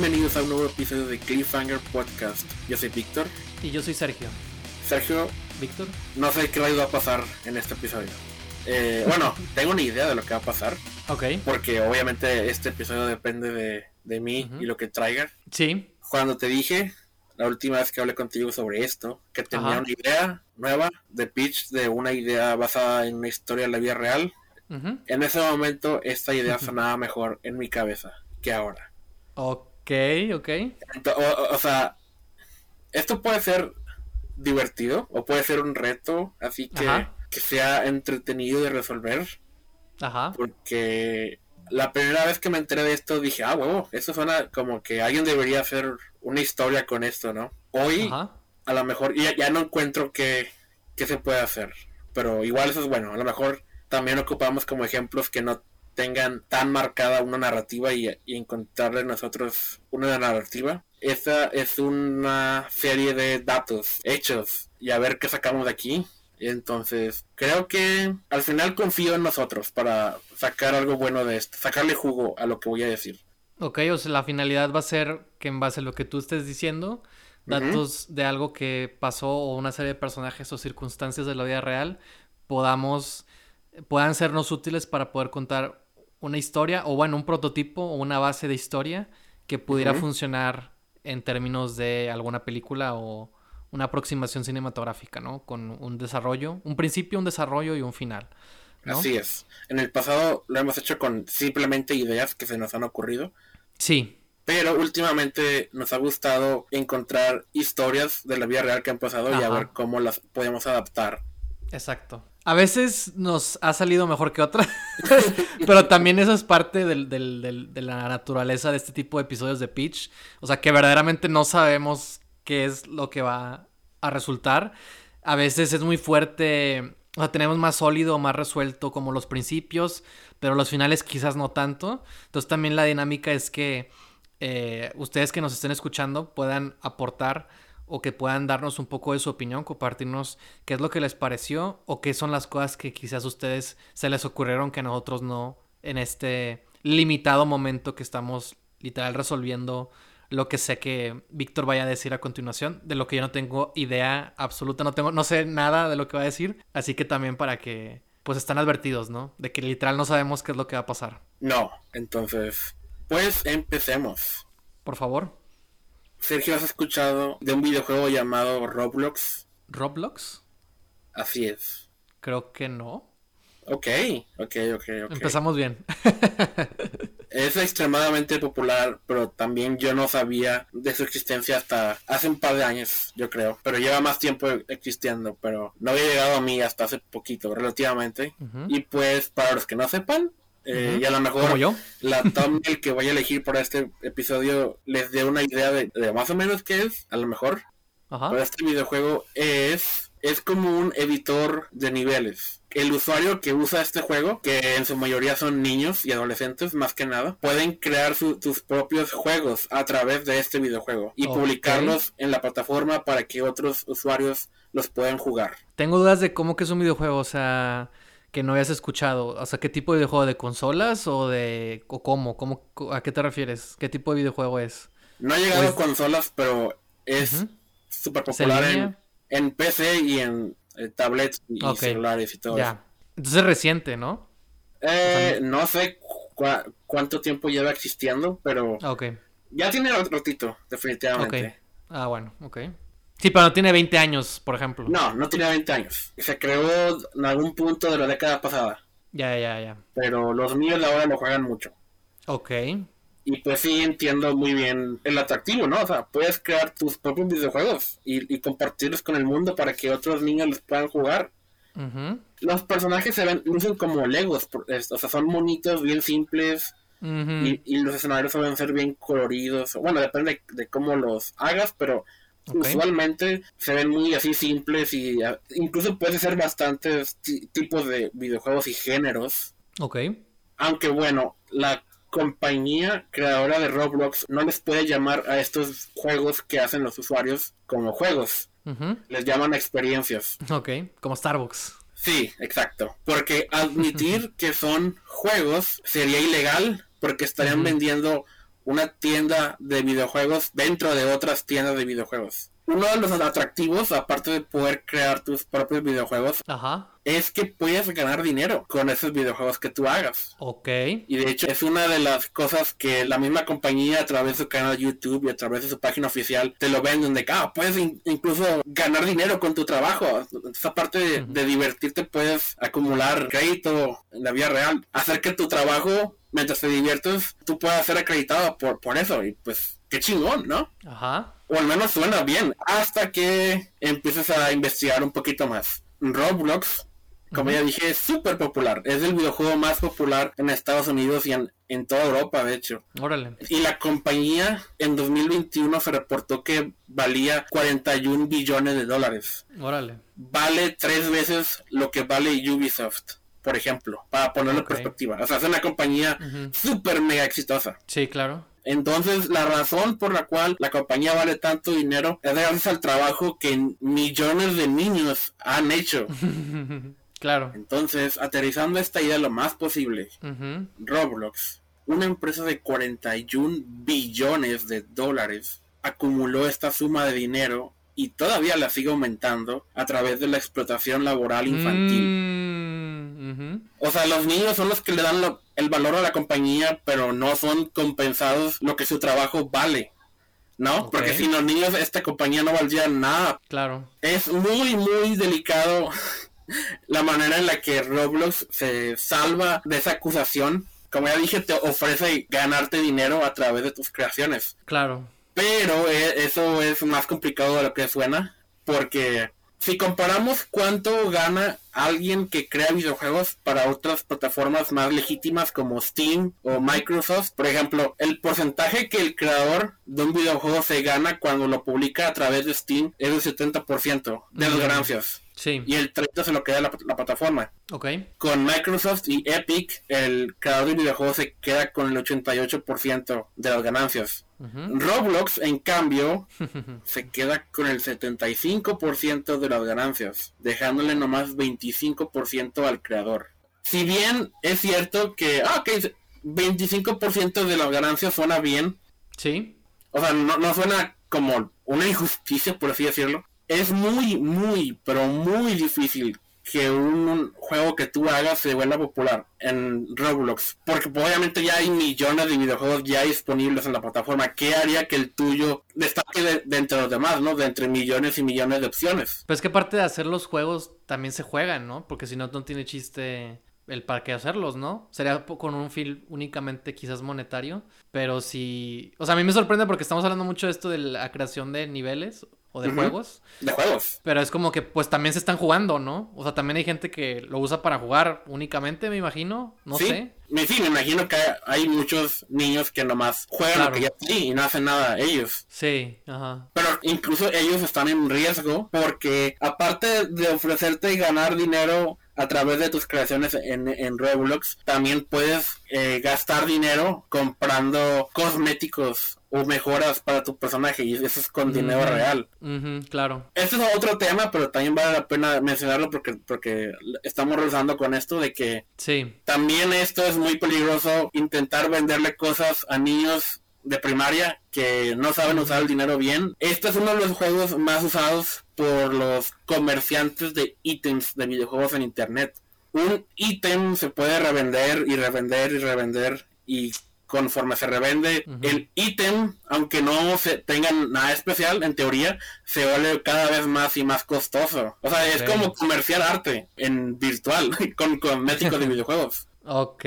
Bienvenidos a un nuevo episodio de Cliffhanger Podcast. Yo soy Víctor. Y yo soy Sergio. Sergio, Víctor. no sé qué va a pasar en este episodio. Eh, bueno, tengo una idea de lo que va a pasar, Ok. porque obviamente este episodio depende de, de mí y lo que traiga. Sí. Cuando te dije, la última vez que hablé contigo sobre esto, que tenía Ajá. una idea nueva de pitch de una idea basada en una historia de la vida real, en ese momento esta idea sonaba mejor en mi cabeza que ahora. Ok, ok. O, o- o sea, esto puede ser divertido o puede ser un reto, así que, Ajá. que sea entretenido de resolver, Ajá. porque la primera vez que me enteré de esto dije, ah, huevo, eso suena como que alguien debería hacer una historia con esto, ¿no? Hoy, Ajá. a lo mejor, ya, ya no encuentro qué, qué se puede hacer, pero igual eso es bueno, a lo mejor también ocupamos como ejemplos que no tengan tan marcada una narrativa y, y encontrarle nosotros una narrativa. Esta es una serie de datos, hechos, y a ver qué sacamos de aquí. Entonces, creo que al final confío en nosotros para sacar algo bueno de esto, sacarle jugo a lo que voy a decir. Ok, o sea, la finalidad va a ser que en base a lo que tú estés diciendo, datos de algo que pasó o una serie de personajes o circunstancias de la vida real, podamos, puedan sernos útiles para poder contar una historia o bueno, un prototipo o una base de historia que pudiera funcionar en términos de alguna película o una aproximación cinematográfica, ¿no? Con un desarrollo, un principio, un desarrollo y un final. ¿no? Así es. En el pasado lo hemos hecho con simplemente ideas que se nos han ocurrido. Sí, Pero últimamente nos ha gustado encontrar historias de la vida real que han pasado y a ver cómo las podemos adaptar. Exacto. A veces nos ha salido mejor que otra, pero también eso es parte del- de la naturaleza de este tipo de episodios de Pitch. O sea, que verdaderamente no sabemos qué es lo que va a resultar. A veces es muy fuerte, o sea, tenemos más sólido, más resuelto como los principios, pero los finales quizás no tanto. Entonces también la dinámica es que eh, ustedes que nos estén escuchando puedan aportar o que puedan darnos un poco de su opinión, compartirnos qué es lo que les pareció o qué son las cosas que quizás a ustedes se les ocurrieron que a nosotros no en este limitado momento que estamos literal resolviendo lo que sé que Víctor vaya a decir a continuación, de lo que yo no tengo idea absoluta, no tengo, no sé nada de lo que va a decir, así que también para que pues están advertidos, ¿no? De que literal no sabemos qué es lo que va a pasar. No, entonces, pues empecemos. Por favor, Sergio, ¿has escuchado de un videojuego llamado Roblox? Roblox, Así es. creo que no. Ok, ok, ok, ok. Empezamos bien. Es extremadamente popular, pero también yo no sabía de su existencia hasta hace un par de años, yo creo. Pero lleva más tiempo existiendo, pero no había llegado a mí hasta hace poquito, relativamente. Y pues, para los que no sepan, eh, y a lo mejor yo. la thumbnail que voy a elegir para este episodio les dé una idea de, de más o menos qué es, a lo mejor. Ajá. Pero este videojuego es, es como un editor de niveles. El usuario que usa este juego, que en su mayoría son niños y adolescentes más que nada, pueden crear su- sus propios juegos a través de este videojuego y publicarlos en la plataforma para que otros usuarios los puedan jugar. Tengo dudas de cómo que es un videojuego, o sea, que no hayas escuchado. O sea, ¿qué tipo de videojuego? ¿De consolas o de... o cómo? ¿Cómo ¿A qué te refieres? ¿Qué tipo de videojuego es? No ha llegado a consolas, pero es Ujú. súper ¿Es en popular en, PC y en eh, tablets y, celulares y todo eso. Ya. Entonces es reciente, ¿no? Eh, no sé cua- cuánto tiempo lleva existiendo, pero Ah, Ok, ya tiene un ratito, definitivamente. Ah, bueno, ok. Sí, pero no tiene 20 años, por ejemplo. No, no tiene 20 años. Se creó en algún punto de la década pasada, Ya, ya, ya. pero los niños ahora lo juegan mucho. Ok. Y pues sí entiendo muy bien el atractivo, ¿no? O sea, puedes crear tus propios videojuegos y, y compartirlos con el mundo para que otros niños los puedan jugar. Los personajes se ven, lucen como legos, o sea, son monitos, bien simples, y, y los escenarios suelen ser bien coloridos. Bueno, depende de, de cómo los hagas, pero Usualmente se ven muy así simples y ah, incluso puede ser bastantes ti- tipos de videojuegos y géneros. Ok. Aunque bueno, la compañía creadora de Roblox no les puede llamar a estos juegos que hacen los usuarios como juegos. Les llaman experiencias. Ok. Como Starbucks. Sí, exacto. Porque admitir que son juegos sería ilegal porque estarían vendiendo una tienda de videojuegos dentro de otras tiendas de videojuegos. Uno de los atractivos, aparte de poder crear tus propios videojuegos, Ajá. es que puedes ganar dinero con esos videojuegos que tú hagas. Ok. Y de hecho es una de las cosas que la misma compañía a través de su canal de YouTube y a través de su página oficial te lo venden de que ah, puedes in- incluso ganar dinero con tu trabajo. Entonces aparte de, de divertirte puedes acumular crédito en la vida real. Hacer que tu trabajo, mientras te diviertes, tú puedas ser acreditado por, por eso. Y pues qué chingón, ¿no? Ajá. O al menos suena bien. Hasta que empieces a investigar un poquito más. Roblox, como ya dije, es súper popular. Es el videojuego más popular en Estados Unidos y en, en toda Europa, de hecho. Órale. Y la compañía en 2021 se reportó que valía 41 billones de dólares. Órale. Vale tres veces lo que vale Ubisoft, por ejemplo, para ponerlo en perspectiva. O sea, es una compañía Ujú. súper mega exitosa. Sí, claro. Entonces, la razón por la cual la compañía vale tanto dinero es gracias al trabajo que millones de niños han hecho. claro. Entonces, aterrizando esta idea lo más posible. Roblox, una empresa de 41 billones de dólares, acumuló esta suma de dinero y todavía la sigue aumentando a través de la explotación laboral infantil. Mm. O sea, los niños son los que le dan lo- el valor a la compañía, pero no son compensados lo que su trabajo vale. ¿No? Porque sin los niños esta compañía no valdría nada. Claro. Es muy, muy delicado la manera en la que Roblox se salva de esa acusación. Como ya dije, te ofrece ganarte dinero a través de tus creaciones. Claro. Pero eh, eso es más complicado de lo que suena. Porque si comparamos cuánto gana alguien que crea videojuegos para otras plataformas más legítimas como Steam o Microsoft, por ejemplo, el porcentaje que el creador de un videojuego se gana cuando lo publica a través de Steam es del 70% de las ganancias. Sí. Y el 30% se lo queda la, la plataforma. Ok. Con Microsoft y Epic, el creador de videojuegos se queda con el 88% de las ganancias. Roblox, en cambio, se queda con el 75% de las ganancias, dejándole nomás 25% al creador. Si bien es cierto que, ah, ok, 25% de las ganancias suena bien, Sí. o sea, no, no suena como una injusticia, por así decirlo. Es muy, muy, pero muy difícil que un, juego que tú hagas se vuelva popular en Roblox. Porque pues, obviamente ya hay millones de videojuegos ya disponibles en la plataforma. ¿Qué haría que el tuyo destaque de, entre los demás, no? De entre millones y millones de opciones. Pues que parte de hacer los juegos también se juegan, ¿no? Porque si no, no tiene chiste el para qué hacerlos, ¿no? Sería con un fin únicamente quizás monetario. Pero si... O sea, a mí me sorprende porque estamos hablando mucho de esto de la creación de niveles o de juegos. De juegos. Pero es como que pues también se están jugando, ¿no? O sea, también hay gente que lo usa para jugar únicamente, me imagino. No sí. sé. Me, sí, me imagino que hay muchos niños que nomás juegan Claro. lo que ya sí y no hacen nada ellos. Sí, ajá. Pero incluso ellos están en riesgo porque aparte de ofrecerte y ganar dinero a través de tus creaciones en, en Roblox, también puedes eh, gastar dinero comprando cosméticos o mejoras para tu personaje y eso es con dinero real. Claro. Este es otro tema, pero también vale la pena mencionarlo porque, porque estamos rezando con esto de que Sí. también esto es muy peligroso intentar venderle cosas a niños de primaria que no saben usar el dinero bien. Este es uno de los juegos más usados por los comerciantes de ítems de videojuegos en internet. Un ítem se puede revender y revender y revender y conforme se revende el ítem, aunque no se tengan nada especial, en teoría, se vuelve cada vez más y más costoso. O sea, es como comerciar arte en virtual con cosméticos de videojuegos. Ok.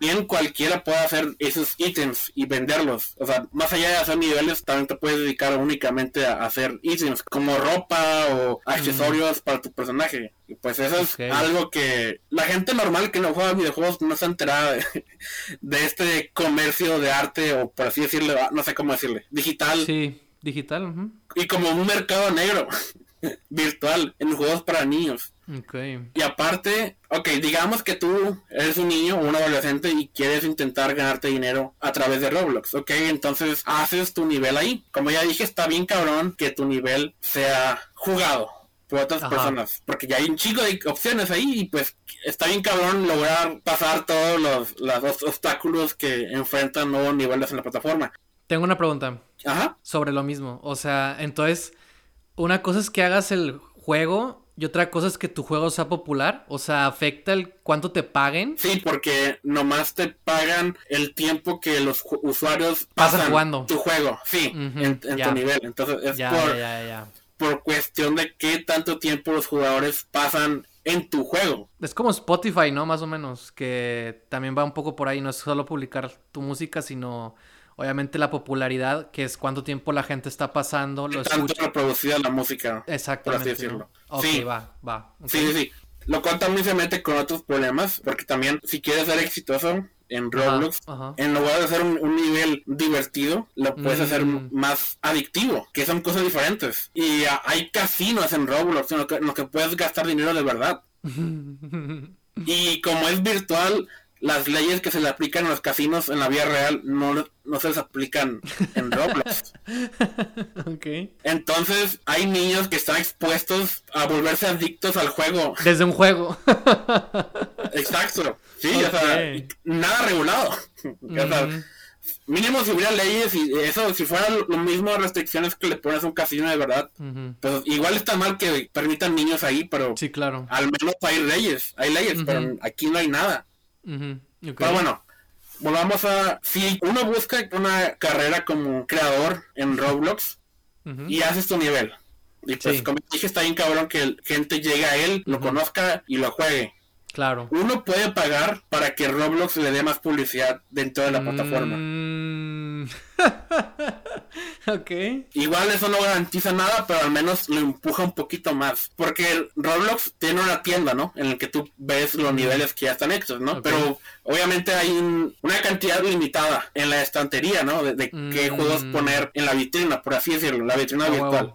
Bien cualquiera puede hacer esos ítems y venderlos. O sea, más allá de hacer niveles, también te puedes dedicar únicamente a hacer ítems como ropa o accesorios para tu personaje. Y pues eso es algo que la gente normal que no juega videojuegos no está enterada de, de este comercio de arte o por así decirlo, no sé cómo decirle, digital Sí, digital. ujú. y como un mercado negro virtual en juegos para niños. Ok. Y aparte, ok, digamos que tú eres un niño o un adolescente y quieres intentar ganarte dinero a través de Roblox, ok, entonces haces tu nivel ahí. Como ya dije, está bien cabrón que tu nivel sea jugado por otras personas. Porque ya hay un chico de opciones ahí y pues está bien cabrón lograr pasar todos los, los obstáculos que enfrentan nuevos niveles en la plataforma. Tengo una pregunta. Ajá. Sobre lo mismo. O sea, entonces, una cosa es que hagas el juego y otra cosa es que tu juego sea popular. O sea, afecta el cuánto te paguen. Sí, porque nomás te pagan el tiempo que los usuarios pasan jugando tu juego. Sí, en, tu nivel. Entonces es por, por cuestión de qué tanto tiempo los jugadores pasan en tu juego. Es como Spotify, ¿no? Más o menos, que también va un poco por ahí, no es solo publicar tu música, sino obviamente la popularidad, que es cuánto tiempo la gente está pasando, lo tanto reproducida la música. Exactamente. Por así decirlo. sí. va, va. Sí, sí, sí. Lo cual también se mete con otros problemas, porque también si quieres ser exitoso en Roblox, en lugar de hacer un, nivel divertido, lo puedes hacer mm. más adictivo, que son cosas diferentes. Y hay casinos en Roblox en los que puedes gastar dinero de verdad. y como es virtual, las leyes que se le aplican en los casinos en la vida real no, no se les aplican en Roblox. okay. Entonces hay niños que están expuestos a volverse adictos al juego. Desde un juego. Exacto. Sí, o sea, nada regulado. mínimo si hubiera leyes y eso, si fuera lo mismo restricciones que le pones a un casino de verdad, pues igual está mal que permitan niños ahí, pero sí, claro. al menos hay leyes, hay leyes, pero aquí no hay nada. Pero bueno, volvamos a... Si uno busca una carrera como creador en Roblox y haces tu nivel, y pues como dije, está bien cabrón que gente llegue a él, lo conozca y lo juegue. Claro. Uno puede pagar para que Roblox le dé más publicidad dentro de la plataforma. Ok. Igual eso no garantiza nada, pero al menos lo empuja un poquito más. Porque Roblox tiene una tienda, ¿no? En el que tú ves los niveles que ya están hechos, ¿no? Pero obviamente hay una cantidad limitada en la estantería, ¿no? De, qué juegos mm. poner en la vitrina, por así decirlo, la vitrina virtual.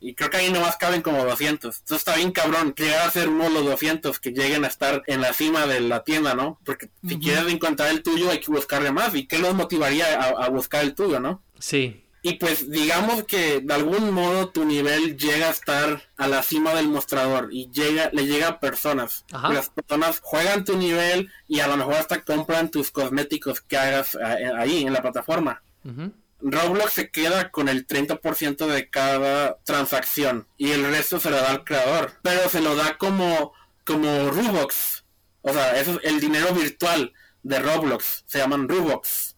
Y creo que ahí nomás caben como 200. Entonces está bien cabrón llegar a ser uno de los 200 que lleguen a estar en la cima de la tienda, ¿no? Porque si quieres encontrar el tuyo hay que buscarle más. ¿Y qué los motivaría a, buscar el tuyo, no? Sí. Y pues digamos que de algún modo tu nivel llega a estar a la cima del mostrador y llega, le llega a personas. Las personas juegan tu nivel y a lo mejor hasta compran tus cosméticos que hagas eh, ahí en la plataforma. Roblox se queda con el 30% de cada transacción y el resto se lo da al creador, pero se lo da como como Robux. O sea, eso es el dinero virtual de Roblox, se llaman Robux.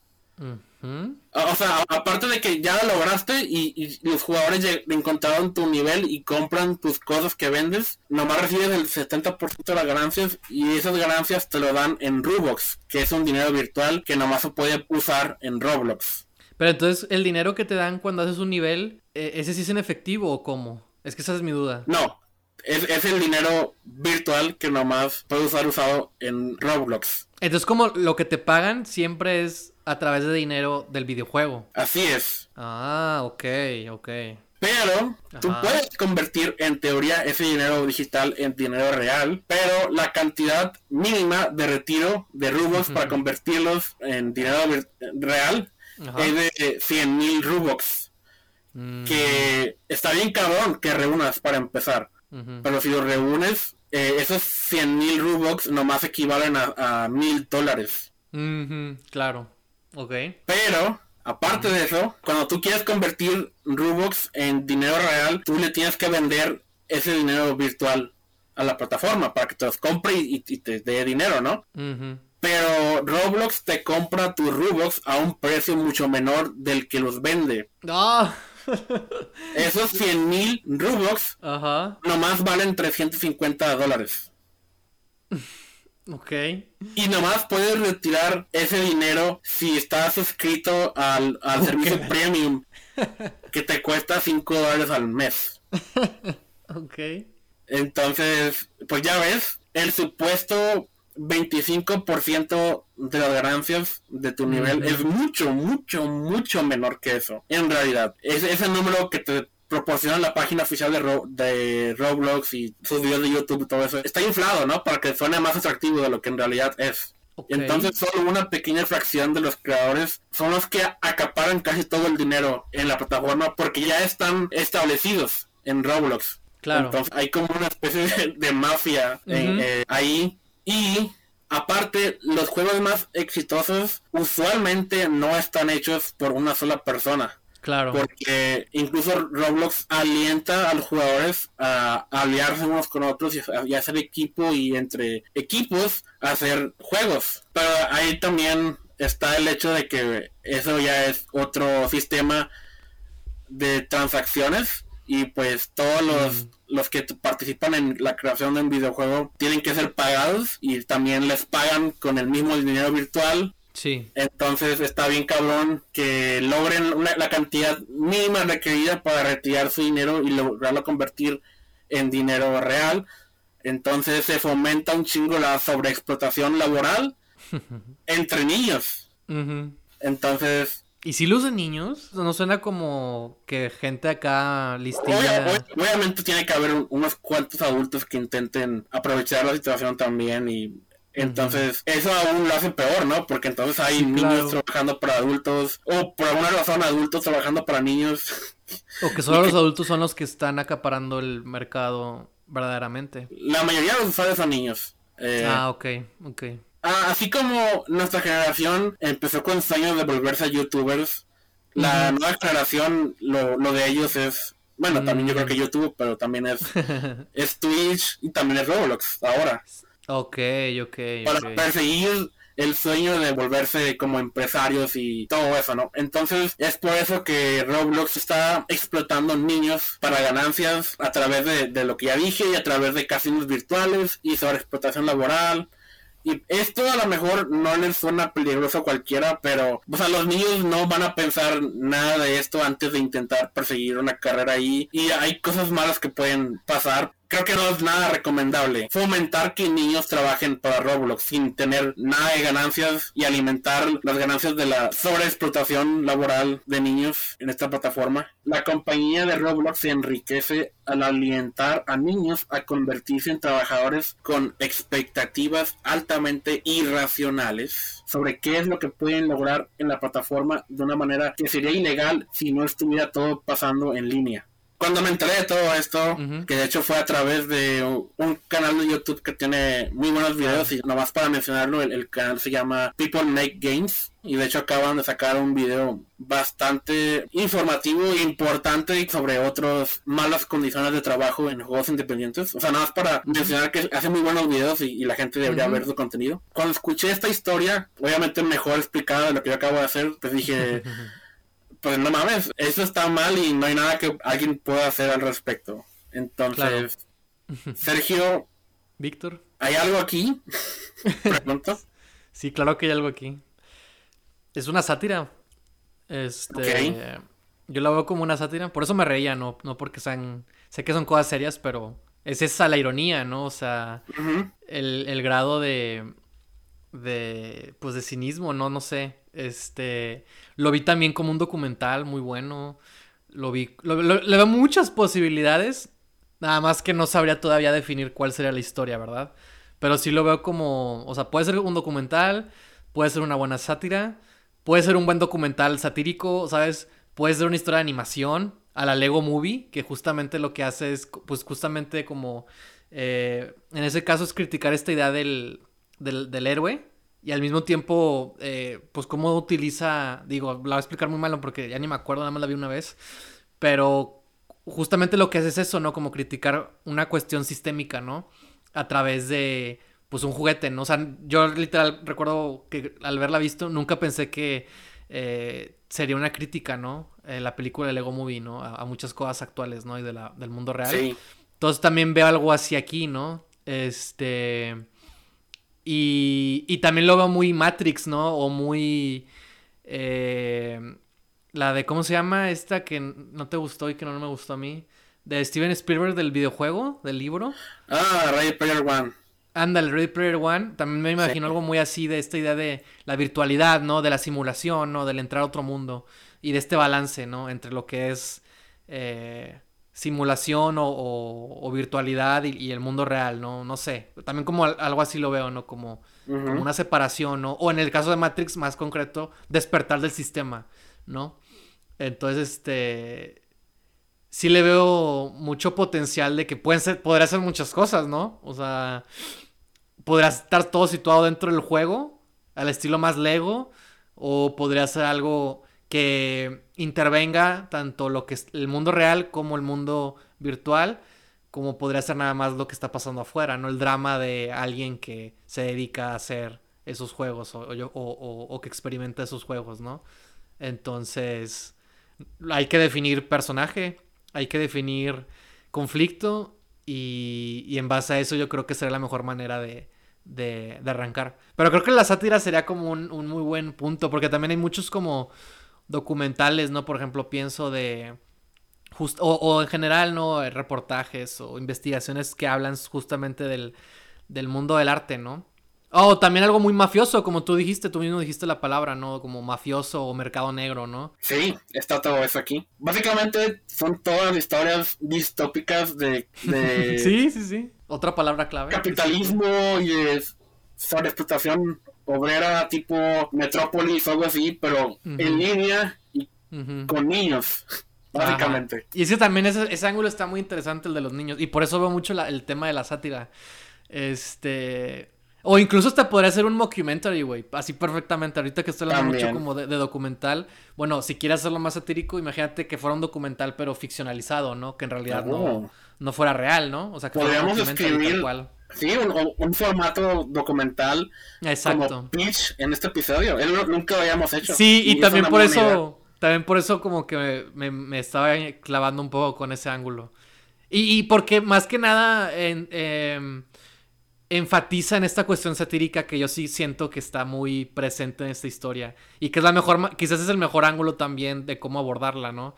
O sea, aparte de que ya lo lograste y, los jugadores encontraron tu nivel y compran tus cosas que vendes, nomás recibes el 70% de las ganancias y esas ganancias te lo dan en Robux, que es un dinero virtual que nomás se puede usar en Roblox. Pero entonces, ¿el dinero que te dan cuando haces un nivel, eh, ese sí es en efectivo o cómo? Es que esa es mi duda. No, es, el dinero virtual que nomás puede usar usado en Roblox. Entonces, como lo que te pagan siempre es a través de dinero del videojuego. Así es. Ah, ok, ok. Pero tú puedes convertir en teoría ese dinero digital en dinero real, pero la cantidad mínima de retiro de Robux para convertirlos en dinero real es de 100 mil Robux. Mm. Que está bien cabrón que reúnas para empezar. Pero si lo reúnes, eh, esos 100 mil Robux nomás equivalen a mil dólares. Claro. Ok. Pero, aparte de eso, cuando tú quieres convertir Robux en dinero real, tú le tienes que vender ese dinero virtual a la plataforma para que te los compre y, te dé dinero, ¿no? Pero Roblox te compra tus Robux a un precio mucho menor del que los vende. Ah. Esos 100 mil Robux nomás valen 350 dólares. Ok. Y nomás puedes retirar ese dinero si estás suscrito al, servicio premium que te cuesta 5 dólares al mes. ok. Entonces, pues ya ves, el supuesto 25% de las ganancias de tu nivel es mucho, mucho, mucho menor que eso. En realidad, es ese número que te proporciona la página oficial de, de Roblox y sus videos de YouTube y todo eso, está inflado, ¿no? Para que suene más atractivo de lo que en realidad es. Entonces solo una pequeña fracción de los creadores son los que acaparan casi todo el dinero en la plataforma porque ya están establecidos en Roblox. Claro. Entonces hay como una especie de, mafia eh, ahí. Y aparte, los juegos más exitosos usualmente no están hechos por una sola persona. Claro. Porque incluso Roblox alienta a los jugadores a, aliarse unos con otros y a, hacer equipo y entre equipos hacer juegos. Pero ahí también está el hecho de que eso ya es otro sistema de transacciones y pues todos los, mm. Los que participan en la creación de un videojuego tienen que ser pagados y también les pagan con el mismo dinero virtual Sí. Entonces está bien cabrón que logren la cantidad mínima requerida para retirar su dinero y lograrlo convertir en dinero real. Entonces se fomenta un chingo la sobreexplotación laboral entre niños. Entonces... ¿Y si lo usan niños? ¿No suena como que gente acá listilla? obviamente tiene que haber unos cuantos adultos que intenten aprovechar la situación también y entonces, eso aún lo hace peor, ¿no? Porque entonces hay niños trabajando para adultos, o por alguna razón adultos trabajando para niños. O que solo los adultos son los que están acaparando el mercado verdaderamente. La mayoría de los usuarios son niños. Eh, ah, ok, ok. Ah, así como nuestra generación empezó con sueños de volverse youtubers, la nueva generación, lo, lo de ellos es bueno, también yo creo que mm. YouTube, pero también es, es Twitch y también es Roblox ahora. Ok, ok. Para perseguir el sueño de volverse como empresarios y todo eso, ¿no? Entonces es por eso que Roblox está explotando niños para ganancias a través de, de lo que ya dije y a través de casinos virtuales y sobre explotación laboral y esto a lo mejor no les suena peligroso a cualquiera, pero o sea, los niños no van a pensar nada de esto antes de intentar perseguir una carrera ahí. Y hay cosas malas que pueden pasar creo que no es nada recomendable. Fomentar que niños trabajen para Roblox sin tener nada de ganancias y alimentar las ganancias de la sobreexplotación laboral de niños en esta plataforma. La compañía de Roblox se enriquece al alientar a niños a convertirse en trabajadores con expectativas altamente irracionales sobre qué es lo que pueden lograr en la plataforma de una manera que sería ilegal si no estuviera todo pasando en línea cuando me enteré de todo esto, que de hecho fue a través de un canal de YouTube que tiene muy buenos videos y nomás para mencionarlo, el, canal se llama People Make Games y de hecho acaban de sacar un video bastante informativo e importante sobre otras malas condiciones de trabajo en juegos independientes. O sea, nada más para mencionar que hace muy buenos videos y, la gente debería ver su contenido. Cuando escuché esta historia, obviamente mejor explicada de lo que yo acabo de hacer, pues dije... pues no mames, eso está mal y no hay nada que alguien pueda hacer al respecto. Entonces, Sergio. Víctor. ¿Hay algo aquí? Pregunto. sí, claro que hay algo aquí. Es una sátira. Este. Yo la veo como una sátira. Por eso me reía, no, no porque sean. Sé que son cosas serias, pero es esa la ironía, ¿no? O sea, el, el grado de. de. pues de cinismo, ¿no? No sé. Este, lo vi también como un documental muy bueno. Lo vi, le veo muchas posibilidades. Nada más que no sabría todavía definir cuál sería la historia, ¿verdad? Pero sí lo veo como, o sea, puede ser un documental, puede ser una buena sátira, puede ser un buen documental satírico, ¿sabes? Puede ser una historia de animación a la Lego Movie, que justamente lo que hace es, pues justamente como, eh, en ese caso es criticar esta idea del, del héroe, y al mismo tiempo, eh, pues cómo utiliza, digo, la voy a explicar muy malo porque ya ni me acuerdo, nada más la vi una vez, pero justamente lo que hace es eso, ¿no? Como criticar una cuestión sistémica, ¿no? A través de, pues, un juguete, ¿no? O sea, yo literal recuerdo que al verla visto nunca pensé que eh, sería una crítica, ¿no? Eh, la película de Lego Movie, ¿no? A, muchas cosas actuales, ¿no? Y de la, del mundo real. Sí. Entonces también veo algo así aquí, ¿no? Este... Y, y también lo veo muy Matrix, ¿no? O muy... Eh, la de, ¿cómo se llama? Esta que no te gustó y que no me gustó a mí. De Steven Spielberg del videojuego, del libro. Ah, Ready Player One. Ándale, Ready Player One. También me imagino algo muy así de esta idea de la virtualidad, ¿no? De la simulación, ¿no? Del entrar a otro mundo. Y de este balance, ¿no? Entre lo que es... Eh, simulación o, virtualidad y, el mundo real, ¿no? No sé. También como algo así lo veo, ¿no? Como, una separación, ¿no? O en el caso de Matrix, más concreto, despertar del sistema, ¿no? Entonces, este... sí le veo mucho potencial de que pueden ser, podría hacer muchas cosas, ¿no? O sea, podría estar todo situado dentro del juego, al estilo más Lego, o podría ser algo que intervenga tanto lo que es el mundo real como el mundo virtual, como podría ser nada más lo que está pasando afuera, ¿no? El drama de alguien que se dedica a hacer esos juegos o, o que experimenta esos juegos, ¿no? Entonces, hay que definir personaje, hay que definir conflicto y, en base a eso yo creo que será la mejor manera de, de, arrancar. Pero creo que la sátira sería como un, muy buen punto porque también hay muchos como documentales, ¿no? Por ejemplo, pienso de... o, o, en general, ¿no? Reportajes o investigaciones que hablan justamente del, del mundo del arte, ¿no? Oh, también algo muy mafioso, como tú dijiste, tú mismo dijiste la palabra, ¿no? Como mafioso o mercado negro, ¿no? Sí, está todo eso aquí. Básicamente son todas historias distópicas de... sí, sí, sí. Otra palabra clave. Capitalismo y es sobre explotación obrera tipo Metrópolis o algo así, pero en línea y con niños. Básicamente. Y ese también ese, ese, ángulo está muy interesante, el de los niños. Y por eso veo mucho el tema de la sátira. Este o incluso hasta podría ser un mockumentary, güey. Así perfectamente. Ahorita que estoy hablando mucho como de, documental. Bueno, si quieres hacerlo más satírico, imagínate que fuera un documental, pero ficcionalizado, ¿no? Que en realidad no, oh. no fuera real, ¿no? O sea, que Podríamos escribir. Sí, un, formato documental. Exacto. Como pitch en este episodio. Él nunca lo habíamos hecho. Sí, y, también por eso. También por eso, como que me, me, estaba clavando un poco con ese ángulo. Y, y porque más que nada. En, eh, enfatiza en esta cuestión satírica que yo sí siento que está muy presente en esta historia y que es la mejor, quizás es el mejor ángulo también de cómo abordarla, ¿no?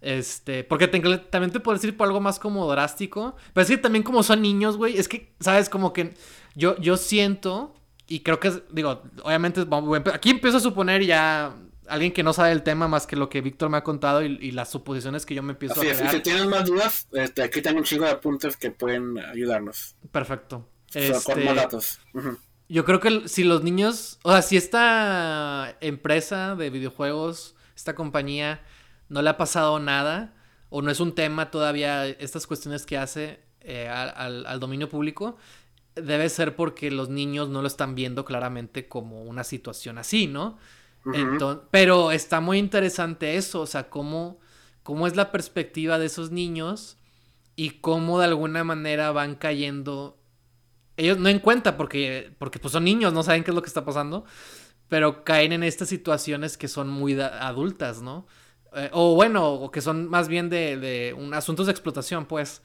Este, porque también te puedo decir por algo más como drástico, pero es que también como son niños, güey, es que, ¿sabes? Como que yo, yo siento, y creo que, digo, obviamente, aquí empiezo a suponer ya alguien que no sabe el tema más que lo que Víctor me ha contado y, las suposiciones que yo me empiezo a crear. si tienes más dudas, este, aquí tengo un chingo de apuntes que pueden ayudarnos. Perfecto. Este, yo creo que si los niños, o sea, si esta empresa de videojuegos, esta compañía, no le ha pasado nada, o no es un tema todavía, estas cuestiones que hace eh, al, dominio público, debe ser porque los niños no lo están viendo claramente como una situación así, ¿no? pero está muy interesante eso, o sea, cómo, cómo es la perspectiva de esos niños y cómo de alguna manera van cayendo ellos no en cuenta porque, porque pues son niños, no saben qué es lo que está pasando, pero caen en estas situaciones que son muy adultas, ¿no? Eh, o bueno, o que son más bien de, de un, asuntos de explotación, pues.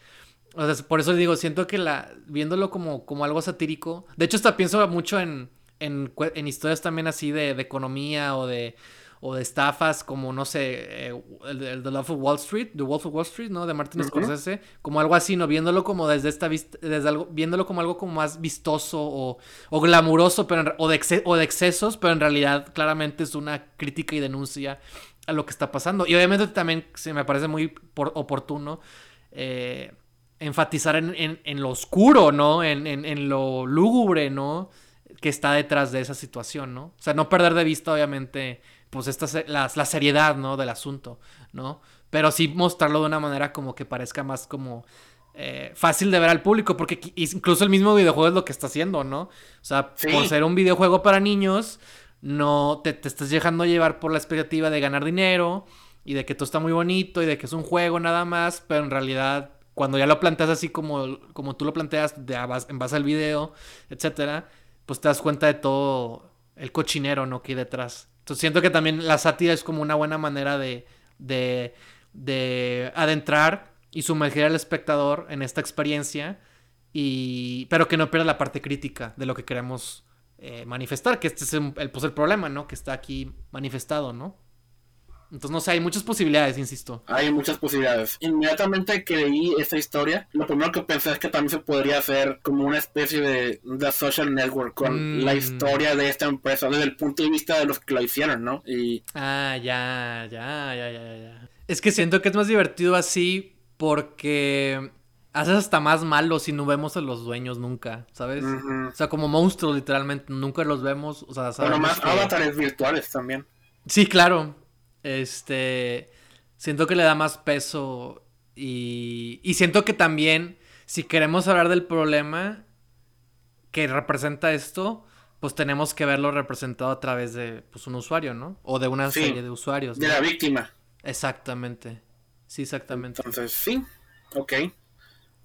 O sea, por eso digo, siento que la, viéndolo como, como algo satírico, de hecho hasta pienso mucho en, en, en historias también así de, de economía o de o de estafas como, no sé, eh, el, The Love of Wall Street, The Wolf of Wall Street, ¿no? De Martin Scorsese, como algo así, ¿no? Viéndolo como desde esta vista, desde algo, viéndolo como algo como más vistoso o, o glamuroso, pero o, de o de excesos, pero en realidad claramente es una crítica y denuncia a lo que está pasando. Y obviamente también se me parece muy oportuno eh, enfatizar en, en, en, lo oscuro, ¿no? En, en, lo lúgubre, ¿no? Que está detrás de esa situación, ¿no? O sea, no perder de vista, obviamente, pues esta, la, la seriedad, ¿no? Del asunto, ¿no? Pero sí mostrarlo de una manera como que parezca más como eh, fácil de ver al público, porque incluso el mismo videojuego es lo que está haciendo, ¿no? O sea, por ser un videojuego para niños, no te, te estás dejando llevar por la expectativa de ganar dinero y de que todo está muy bonito y de que es un juego nada más, pero en realidad cuando ya lo planteas así como, como tú lo planteas de, en base al video, etcétera, pues te das cuenta de todo el cochinero, ¿no? Que hay detrás. Entonces siento que también la sátira es como una buena manera de, de, de adentrar y sumergir al espectador en esta experiencia, y, pero que no pierda la parte crítica de lo que queremos eh, manifestar, que este es el, pues el problema, ¿no? Que está aquí manifestado, ¿no? Entonces, no sé, hay muchas posibilidades, insisto. Hay muchas posibilidades. Inmediatamente que leí esta historia, lo primero que pensé es que también se podría hacer como una especie de, de social network con la mm. historia de esta empresa desde el punto de vista de los que la hicieron, ¿no? Y... Ah, ya, ya, ya, ya, ya. Es que siento que es más divertido así porque haces hasta más malo si no vemos a los dueños nunca, ¿sabes? O sea, como monstruos literalmente, nunca los vemos. O sea, Pero más avatares virtuales también. Sí, claro. Este. Siento que le da más peso Y, y siento que también, si queremos hablar del problema que representa esto, pues tenemos que verlo representado a través de pues, un usuario, ¿no? O de una serie de usuarios. De la víctima. Exactamente. Sí, exactamente. Entonces, sí, ok.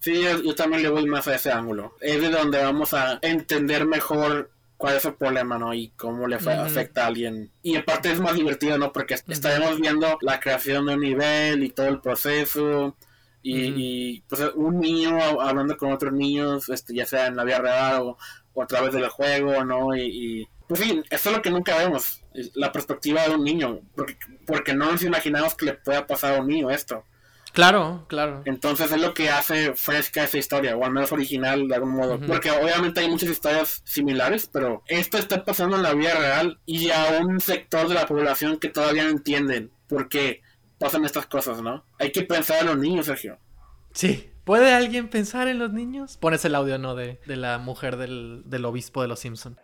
Sí, yo, también le voy más a ese ángulo. Es de donde vamos a entender mejor cuál es el problema, ¿no? Y cómo le afecta a alguien. Y aparte es más divertido, ¿no? Porque estaremos viendo la creación de un nivel y todo el proceso. Y, pues un niño hablando con otros niños, este, ya sea en la vida real o, a través del juego, ¿no? Y, pues sí, eso es lo que nunca vemos, la perspectiva de un niño, porque, porque no nos imaginamos que le pueda pasar a un niño esto. Claro, claro. Entonces es lo que hace fresca esa historia, o al menos original de algún modo. Porque obviamente hay muchas historias similares, pero esto está pasando en la vida real y a un sector de la población que todavía no entienden por qué pasan estas cosas, ¿no? Hay que pensar en los niños, Sergio. Sí. ¿Puede alguien pensar en los niños? Pones el audio, ¿no? De, de la mujer del, del obispo de los Simpson.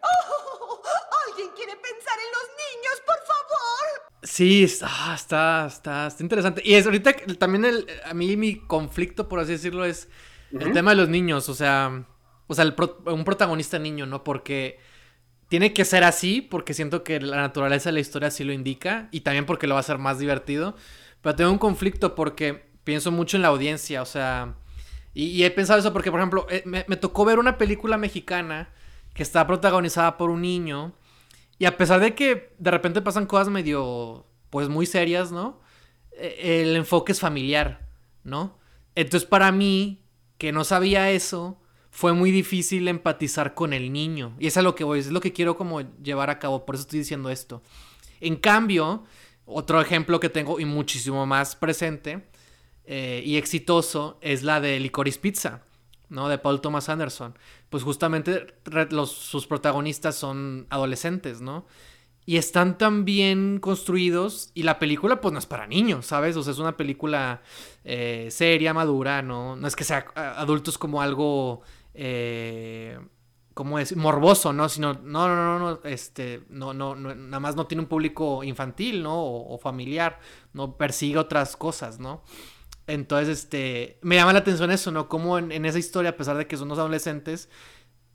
Sí, ah, está, está, está, interesante. Y es ahorita también el, a mí mi conflicto, por así decirlo, es el tema de los niños. O sea, o sea, un protagonista niño, ¿no? Porque tiene que ser así, porque siento que la naturaleza de la historia sí lo indica. Y también porque lo va a hacer más divertido. Pero tengo un conflicto porque pienso mucho en la audiencia. O sea, y, he pensado eso porque, por ejemplo, eh, me, me tocó ver una película mexicana que está protagonizada por un niño y a pesar de que de repente pasan cosas medio, pues muy serias, ¿no? E, el enfoque es familiar, ¿no? Entonces para mí, que no sabía eso, fue muy difícil empatizar con el niño. Y eso es lo que voy, es lo que quiero como llevar a cabo, por eso estoy diciendo esto. En cambio, otro ejemplo que tengo y muchísimo más presente eh, y exitoso es la de Licorice Pizza. ¿No? De Paul Thomas Anderson. Pues justamente sus protagonistas son adolescentes, ¿no? Y están tan bien construidos. Y la película, pues no es para niños, ¿sabes? O sea, es una película eh, seria, madura, ¿no? No es que sea adultos como algo. Eh, ¿Cómo es? Morboso, ¿no? Sino, no, no, no, no, este, no, no, nada más no tiene un público infantil, ¿no? O, o familiar, no persigue otras cosas, ¿no? Entonces, este, me llama la atención eso, ¿no? Como en, esa historia, a pesar de que son unos adolescentes,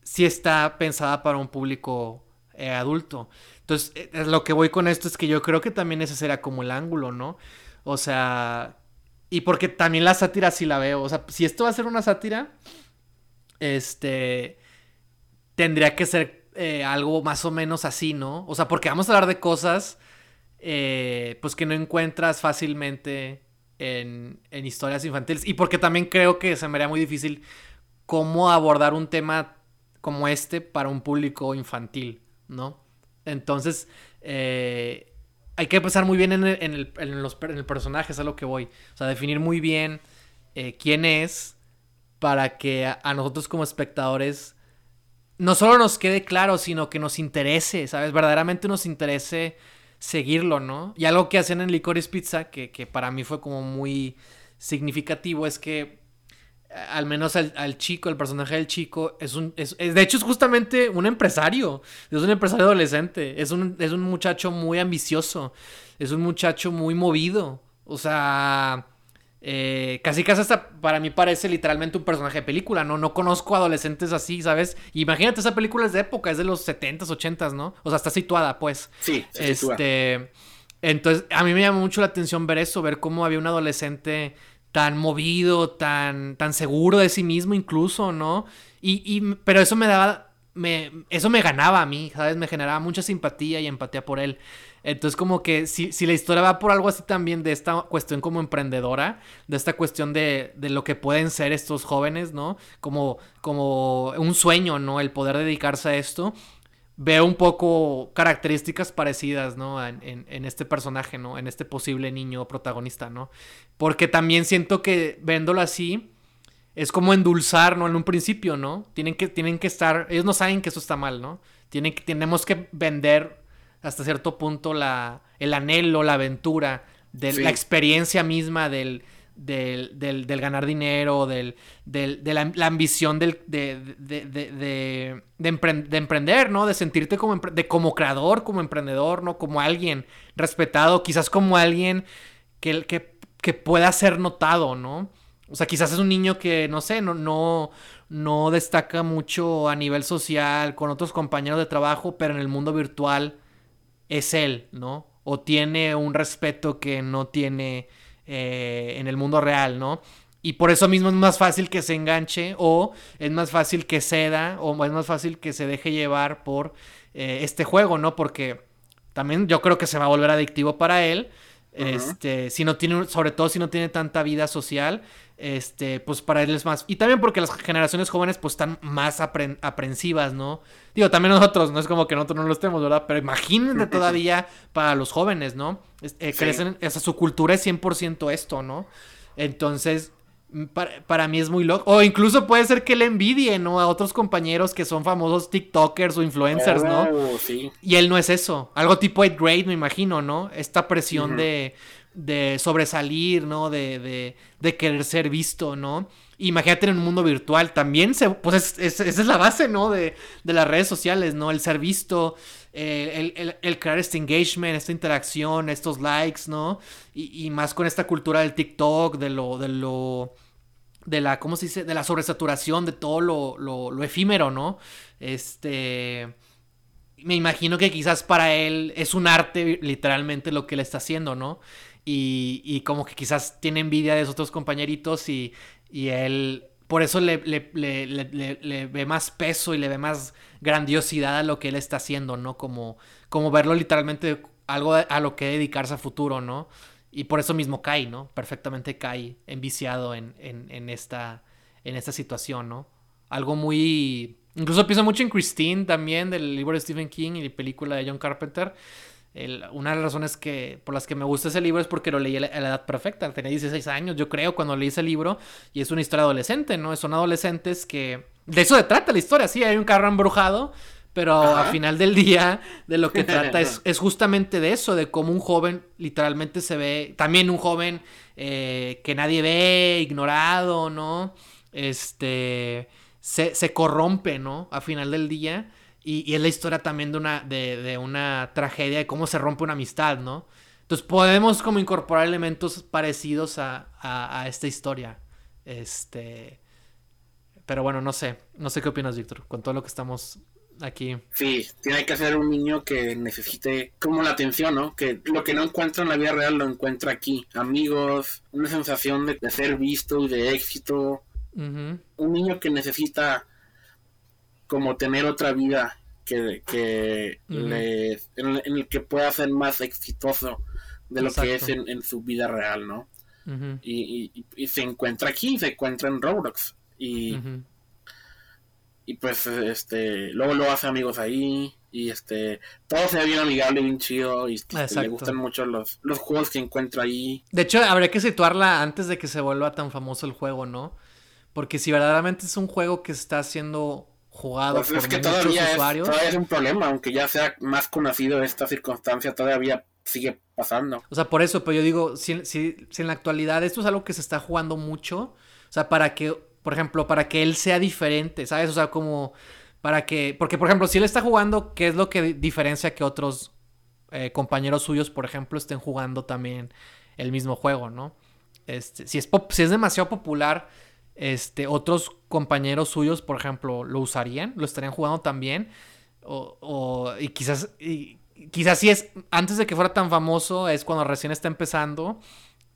sí está pensada para un público eh, adulto. Entonces, eh, lo que voy con esto es que yo creo que también ese será como el ángulo, ¿no? O sea, y porque también la sátira sí la veo. O sea, si esto va a ser una sátira, este, tendría que ser eh, algo más o menos así, ¿no? O sea, porque vamos a hablar de cosas, pues que no encuentras fácilmente en, historias infantiles. Y porque también creo que se me haría muy difícil cómo abordar un tema como este para un público infantil, ¿no? Entonces, eh, hay que pensar muy bien en el, en en los, en el personaje, es a lo que voy. O sea, definir muy bien eh, quién es para que a, nosotros como espectadores no solo nos quede claro, sino que nos interese, ¿sabes? Verdaderamente nos interese seguirlo, ¿no? Y algo que hacen en Licorice Pizza, que, para mí fue como muy significativo, es que al menos al, chico, el personaje del chico, es un. Es, de hecho, es justamente un empresario. Es un empresario adolescente. Es un, es un muchacho muy ambicioso. Es un muchacho muy movido. O sea. Eh, casi casi hasta para mí parece literalmente un personaje de película, ¿no? No conozco adolescentes así, ¿sabes? Imagínate, esa película es de época, es de los 70s, 80s, ¿no? O sea, está situada, pues. Sí, este. Entonces, a mí me llamó mucho la atención ver eso, ver cómo había un adolescente tan movido, tan, tan seguro de sí mismo, incluso, ¿no? Y, y, pero eso me daba. Me, eso me ganaba a mí, ¿sabes? Me generaba mucha simpatía y empatía por él. Entonces, como que si, si, la historia va por algo así también de esta cuestión como emprendedora, de esta cuestión de, de, lo que pueden ser estos jóvenes, ¿no? Como, como un sueño, ¿no? El poder dedicarse a esto. Veo un poco características parecidas, ¿no? En, en, este personaje, ¿no? En este posible niño protagonista, ¿no? Porque también siento que viéndolo así, es como endulzar, ¿no? En un principio, ¿no? Tienen que, tienen que estar, ellos no saben que eso está mal, ¿no? Tienen que, tenemos que vender hasta cierto punto la, el anhelo, la aventura, de la experiencia misma del, del, del, del ganar dinero, del, del de la, ambición del, de, de, de, de, emprender, ¿no? De sentirte como, de, como creador, como emprendedor, ¿no? Como alguien respetado, quizás como alguien que, que, que pueda ser notado, ¿no? O sea, quizás es un niño que, no sé, no, no, no destaca mucho a nivel social con otros compañeros de trabajo, pero en el mundo virtual es él, ¿no? O tiene un respeto que no tiene eh, en el mundo real, ¿no? Y por eso mismo es más fácil que se enganche o es más fácil que ceda o es más fácil que se deje llevar por eh, este juego, ¿no? Porque también yo creo que se va a volver adictivo para él. Este, si no tiene, sobre todo si no tiene tanta vida social, este, pues para él es más. Y también porque las generaciones jóvenes, pues están más aprensivas, ¿no? Digo, también nosotros, no es como que nosotros no lo estemos, ¿verdad? Pero imagínense todavía para los jóvenes, ¿no? Eh, crecen, o sea, su cultura es 100% esto, ¿no? Entonces, para, mí es muy loco. O incluso puede ser que le envidie, ¿no? A otros compañeros que son famosos TikTokers o influencers, ¿no? Oh, y él no es eso. Algo tipo 8 grade, me imagino, ¿no? Esta presión de, de, sobresalir, ¿no? De, de, de, querer ser visto, ¿no? Imagínate en un mundo virtual también, se, pues esa es la base, ¿no? De, de las redes sociales, ¿no? El ser visto, el, el, crear este engagement, esta interacción, estos likes, ¿no? Y, más con esta cultura del TikTok, de lo, de lo, de la, ¿cómo se dice? De la sobresaturación, de todo lo, lo, efímero, ¿no? Este, me imagino que quizás para él es un arte literalmente lo que él está haciendo, ¿no? Y, como que quizás tiene envidia de sus otros compañeritos y, y él por eso le, le, le, ve más peso y le ve más grandiosidad a lo que él está haciendo, ¿no? Como, como verlo literalmente algo a lo que dedicarse a futuro, ¿no? Y por eso mismo cae, ¿no? Perfectamente cae enviciado en, en, en, esta, en esta situación, ¿no? Algo muy... Incluso pienso mucho en Christine también, del libro de Stephen King y la película de John Carpenter. Una de las razones que, por las que me gusta ese libro es porque lo leí a la, edad perfecta. Tenía 16 años, yo creo, cuando leí ese libro. Y es una historia adolescente, ¿no? Son adolescentes que de eso se trata la historia, sí, hay un carro embrujado, pero al final del día de lo que trata es, es, justamente de eso, de cómo un joven literalmente se ve, también un joven eh, que nadie ve, ignorado, ¿no? Este, se, se corrompe, ¿no? A final del día. Y, es la historia también de una, de, de una tragedia, de cómo se rompe una amistad, ¿no? Entonces podemos como incorporar elementos parecidos a, a, a esta historia. Este... Pero bueno, no sé. No sé qué opinas, Víctor, con todo lo que estamos aquí. Sí, tiene que ser un niño que necesite como la atención, ¿no? Que lo que no encuentra en la vida real lo encuentra aquí. Amigos, una sensación de, ser visto y de éxito. Un niño que necesita como tener otra vida que, que le, en, el que pueda ser más exitoso de lo que es en, su vida real, ¿no? y, y, se encuentra aquí, se encuentra en Roblox. Y, y pues este luego lo hace amigos ahí. Y este todo se ve bien amigable bien chido. Y este, le gustan mucho los, los juegos que encuentra ahí. De hecho habría que situarla antes de que se vuelva tan famoso el juego no porque si verdaderamente es un juego que está siendo jugado pues por muchos usuarios todavía es un problema aunque ya sea más conocido esta circunstancia todavía sigue pasando o sea por eso pero yo digo si, si, si en la actualidad esto es algo que se está jugando mucho o sea para que por ejemplo, para que él sea diferente, ¿sabes? O sea, como para que, porque por ejemplo, si él está jugando, ¿qué es lo que diferencia que otros eh, compañeros suyos, por ejemplo, estén jugando también el mismo juego, ¿no? Este, si, es si es demasiado popular, este, otros compañeros suyos, por ejemplo, lo usarían, lo estarían jugando también, o, o y quizás, y, quizás si es, antes de que fuera tan famoso, es cuando recién está empezando,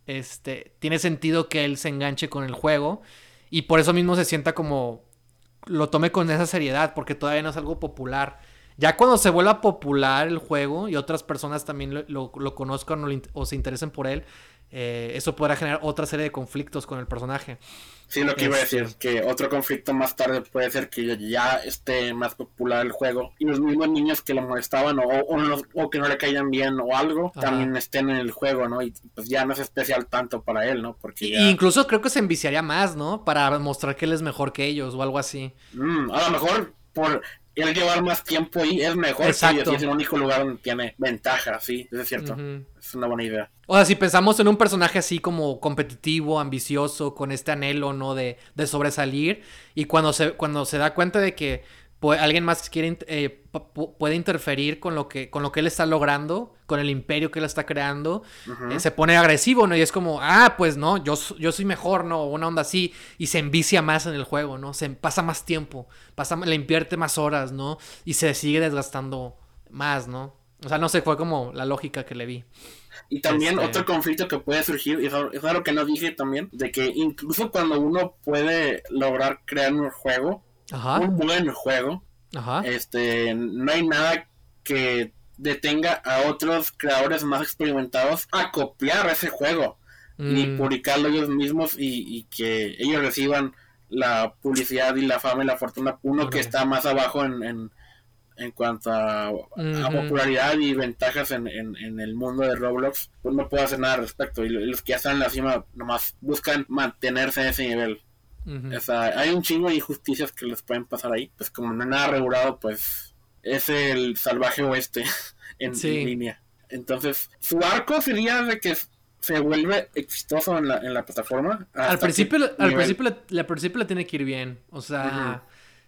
este, tiene sentido que él se enganche con el juego y por eso mismo se sienta como lo tome con esa seriedad, porque todavía no es algo popular. Ya cuando se vuelva popular el juego y otras personas también lo, lo, conozcan o, se interesen por él, eh, eso podrá generar otra serie de conflictos con el personaje. Sí, lo que iba a decir, este, que otro conflicto más tarde puede ser que ya esté más popular el juego y los mismos niños que lo molestaban o, o, que no le caían bien o algo, también estén en el juego, ¿no? Y pues ya no es especial tanto para él, ¿no? Porque incluso creo que se enviciaría más, ¿no? Para mostrar que él es mejor que ellos o algo así. Mm, a lo mejor por el llevar más tiempo ahí es mejor Exacto. es el único lugar donde tiene ventaja, sí, es cierto. Es una buena idea. O sea, si pensamos en un personaje así como competitivo, ambicioso, con este anhelo, ¿no? De, de sobresalir, y cuando se, cuando se da cuenta de que alguien más quiere, eh, puede interferir con lo, que, con lo que él está logrando, con el imperio que él está creando, eh, se pone agresivo, ¿no? Y es como, ah, pues no, yo, yo soy mejor, ¿no? Una onda así, y se envicia más en el juego, ¿no? Se pasa más tiempo, pasa, le invierte más horas, ¿no? Y se sigue desgastando más, ¿no? O sea, no sé, fue como la lógica que le vi. Y también este otro conflicto que puede surgir, y es algo que no dije también, de que incluso cuando uno puede lograr crear un juego, un buen juego. Este, no hay nada que detenga a otros creadores más experimentados a copiar ese juego ni mm. publicarlo ellos mismos y, que ellos reciban la publicidad y la fama y la fortuna uno que está más abajo en, en, cuanto a, popularidad y ventajas en, en, el mundo de Roblox pues no puede hacer nada al respecto. Y los que ya están en la cima nomás buscan mantenerse en ese nivel hay un chingo de injusticias que les pueden pasar ahí. Pues como no hay nada regulado, pues es el salvaje oeste en, línea. Entonces, su arco sería de que se vuelve exitoso en la, en la plataforma. Al principio, al principio, la, principio tiene que ir bien. O sea,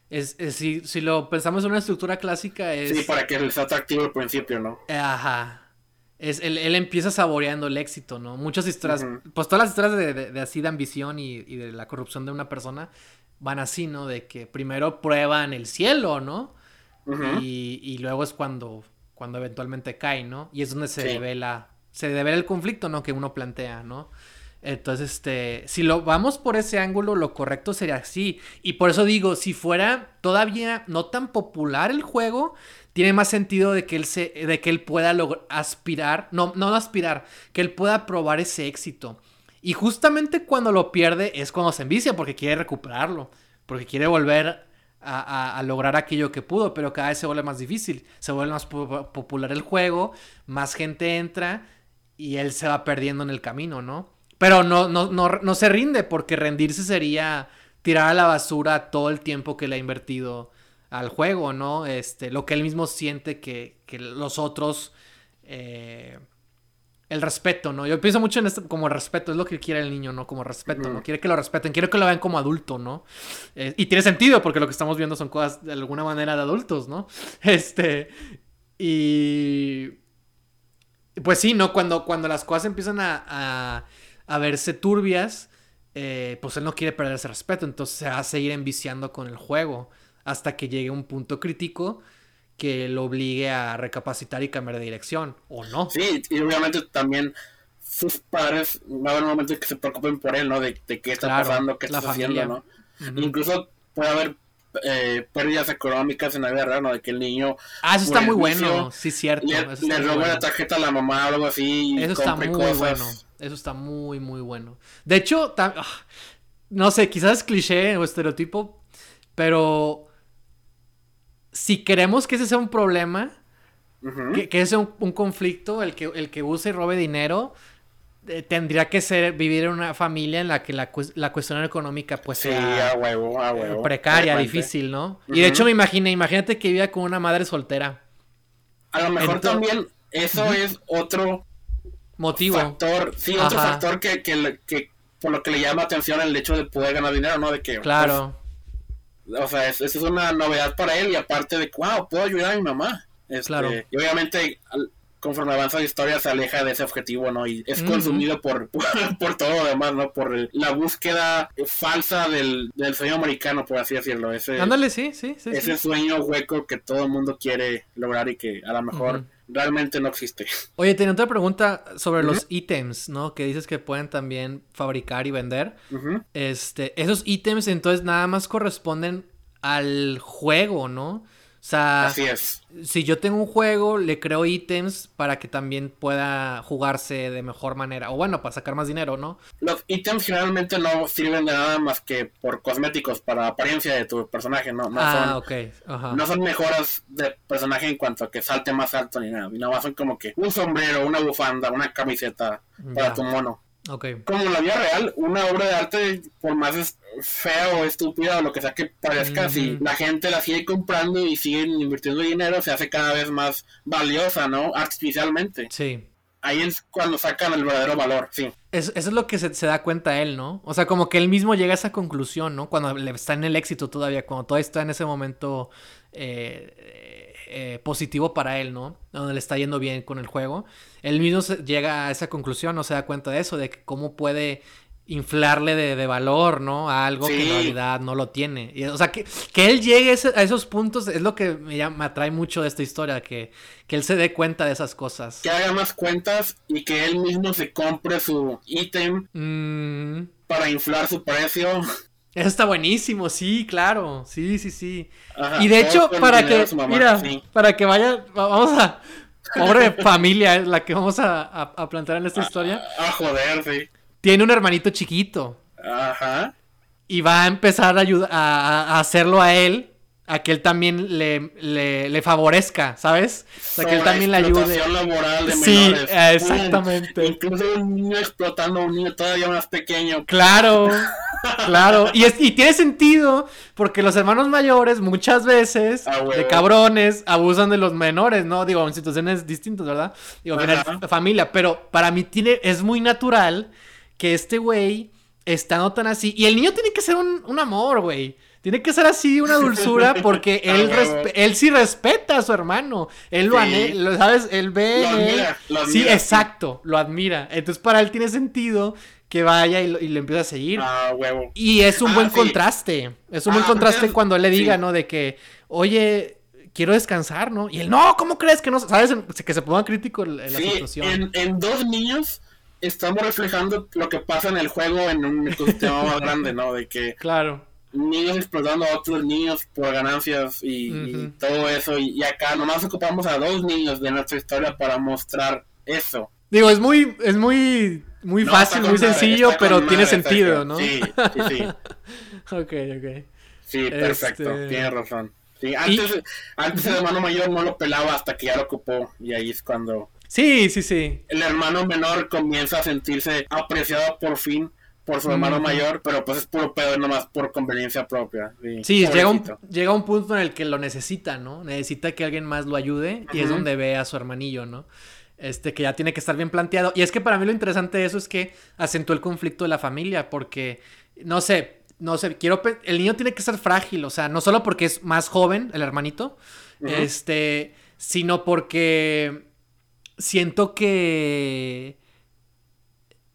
es, si, si lo pensamos en una estructura clásica es... Sí, para que sea atractivo al principio, ¿no? Ajá es, él, él, empieza saboreando el éxito, ¿no? Muchas historias, pues todas las historias de, de, así de ambición y, y, de la corrupción de una persona van así, ¿no? De que primero prueban el cielo, ¿no? y, y, luego es cuando, cuando eventualmente cae, ¿no? Y es donde se devela, se devela el conflicto, ¿no? Que uno plantea, ¿no? Entonces, este, si lo vamos por ese ángulo, lo correcto sería así. Y por eso digo, si fuera todavía no tan popular el juego, tiene más sentido de que él, se, de que él pueda aspirar, no, no aspirar, que él pueda probar ese éxito. Y justamente cuando lo pierde es cuando se envicia, porque quiere recuperarlo, porque quiere volver a, lograr aquello que pudo, pero cada vez se vuelve más difícil, se vuelve más popular el juego, más gente entra y él se va perdiendo en el camino, ¿no? Pero no, no, no, no se rinde, porque rendirse sería tirar a la basura todo el tiempo que le ha invertido al juego, ¿no? Este, lo que él mismo siente que, que los otros... Eh, el respeto, ¿no? Yo pienso mucho en esto como respeto, es lo que quiere el niño, ¿no? Como respeto, ¿no? Quiere que lo respeten, quiere que lo vean como adulto, ¿no? Eh, y tiene sentido porque lo que estamos viendo son cosas de alguna manera de adultos, ¿no? Este, y... Pues sí, ¿no? Cuando, cuando las cosas empiezan a, a, verse turbias, eh, pues él no quiere perder ese respeto, entonces se va a seguir enviciando con el juego hasta que llegue un punto crítico que lo obligue a recapacitar y cambiar de dirección, o no. Sí, y obviamente también sus padres va a haber un momento que se preocupen por él, ¿no? De, qué está pasando, qué está haciendo, ¿no? Incluso puede haber eh, pérdidas económicas en la vida real, ¿no? De que el niño. Ah, eso está muy bueno, sí, cierto. Le, roba la tarjeta a la mamá o algo así. Eso está muy bueno. Eso está muy, muy bueno. De hecho, ah, no sé, quizás es cliché o estereotipo, pero si queremos que ese sea un problema, que, ese sea un, conflicto, el que, el que use y robe dinero, eh, tendría que ser vivir en una familia en la que la, cuestión económica pues sea precaria, difícil, ¿no? Y de hecho me imaginé, imagínate que viva con una madre soltera. A lo mejor también eso es otro motivo. Factor, sí, otro factor que, que, por lo que le llama atención el hecho de poder ganar dinero, ¿no? De que claro. O sea, eso es una novedad para él y aparte de, wow, puedo ayudar a mi mamá. Este, claro. Y obviamente, conforme avanza la historia, se aleja de ese objetivo, ¿no? Y es consumido por, por, todo lo demás, ¿no? Por la búsqueda falsa del, del, sueño americano, por así decirlo. Ese, Ándale, sí, sí, sí. Ese sueño hueco que todo el mundo quiere lograr y que a lo mejor realmente no existe. Oye, tenía otra pregunta sobre los ítems, ¿no? Que dices que pueden también fabricar y vender. Este, esos ítems entonces nada más corresponden al juego, ¿no? O sea, Así es. si yo tengo un juego, le creo ítems para que también pueda jugarse de mejor manera. O bueno, para sacar más dinero, ¿no? Los ítems generalmente no sirven de nada más que por cosméticos, para apariencia de tu personaje, ¿no? no ah, ok. No son mejoras de personaje en cuanto a que salte más alto ni nada. Nada más son como que un sombrero, una bufanda, una camiseta para tu mono. Como en la vida real, una obra de arte, por más fea o estúpida o lo que sea que parezca, si la gente la sigue comprando y siguen invirtiendo dinero, se hace cada vez más valiosa, ¿no? Artificialmente. Sí. Ahí es cuando sacan el verdadero valor, sí. eso es lo que se, da cuenta él, ¿no? O sea, como que él mismo llega a esa conclusión, ¿no? Cuando está en el éxito todavía, cuando todavía está en ese momento eh, eh, positivo para él, ¿no? Donde le está yendo bien con el juego. Él mismo llega a esa conclusión, no se da cuenta de eso, de cómo puede inflarle de, valor, ¿no? A algo que en realidad no lo tiene. Y, o sea, que, que él llegue a esos puntos es lo que me, me atrae mucho de esta historia, que, que, él se dé cuenta de esas cosas. Que haga más cuentas y que él mismo se compre su ítem mm. para inflar su precio. Eso está buenísimo, sí, claro, sí, sí, sí. y de hecho, para que, mira, para que vaya, vamos a, pobre familia, es la que vamos a, a, plantear en esta ah, historia. Ah, joder, sí tiene un hermanito chiquito. Ajá. Y va a empezar a, ayudar, a, hacerlo a él, a que él también le, le, favorezca, ¿sabes? O sea, que él también le ayude. laboral de sí, exactamente. Incluso un niño explotando a un niño todavía más pequeño. Claro, claro. Y, es, y tiene sentido, porque los hermanos mayores muchas veces, ah, de cabrones, abusan de los menores, ¿no? Digo, en situaciones distintas, ¿verdad? Digo, familia, pero para mí tiene, es muy natural que este güey está no tan así. Y el niño tiene que ser un, amor, güey. Tiene que ser así, una dulzura, porque él, él sí respeta a su hermano. Él lo anhela, ¿sabes? Él ve. sí, exacto, lo admira. Entonces, para él tiene sentido que vaya y, le empiece a seguir. Ah, huevo. Y es un ah, buen contraste. Es un buen ah, contraste cuando él le diga, ¿no? De que, oye, quiero descansar, ¿no? Y él, no, ¿cómo crees que no? ¿Sabes? Que se ponga crítico en la situación. En, en dos niños estamos reflejando lo que pasa en el juego en un ecosistema más grande, ¿no? De que claro. Niños explotando a otros niños por ganancias y, todo eso. Y, acá nomás ocupamos a dos niños de nuestra historia para mostrar eso. Digo, es muy, es muy, muy fácil, muy sencillo, pero tiene sentido, ¿no? Sí, sí, sí. ok, ok. Sí, perfecto, este... tienes razón. Sí, antes, antes el hermano mayor no lo pelaba hasta que ya lo ocupó y ahí es cuando Sí, sí, sí. El hermano menor comienza a sentirse apreciado por fin por su hermano mayor, pero pues es puro pedo nomás por conveniencia propia. Sí, llega un, llega un punto en el que lo necesita, ¿no? Necesita que alguien más lo ayude y es donde ve a su hermanillo, ¿no? Este, que ya tiene que estar bien planteado. Y es que para mí lo interesante de eso es que acentúa el conflicto de la familia, porque, no sé, no sé, quiero, el niño tiene que ser frágil, o sea, no solo porque es más joven, el hermanito, este, sino porque siento que...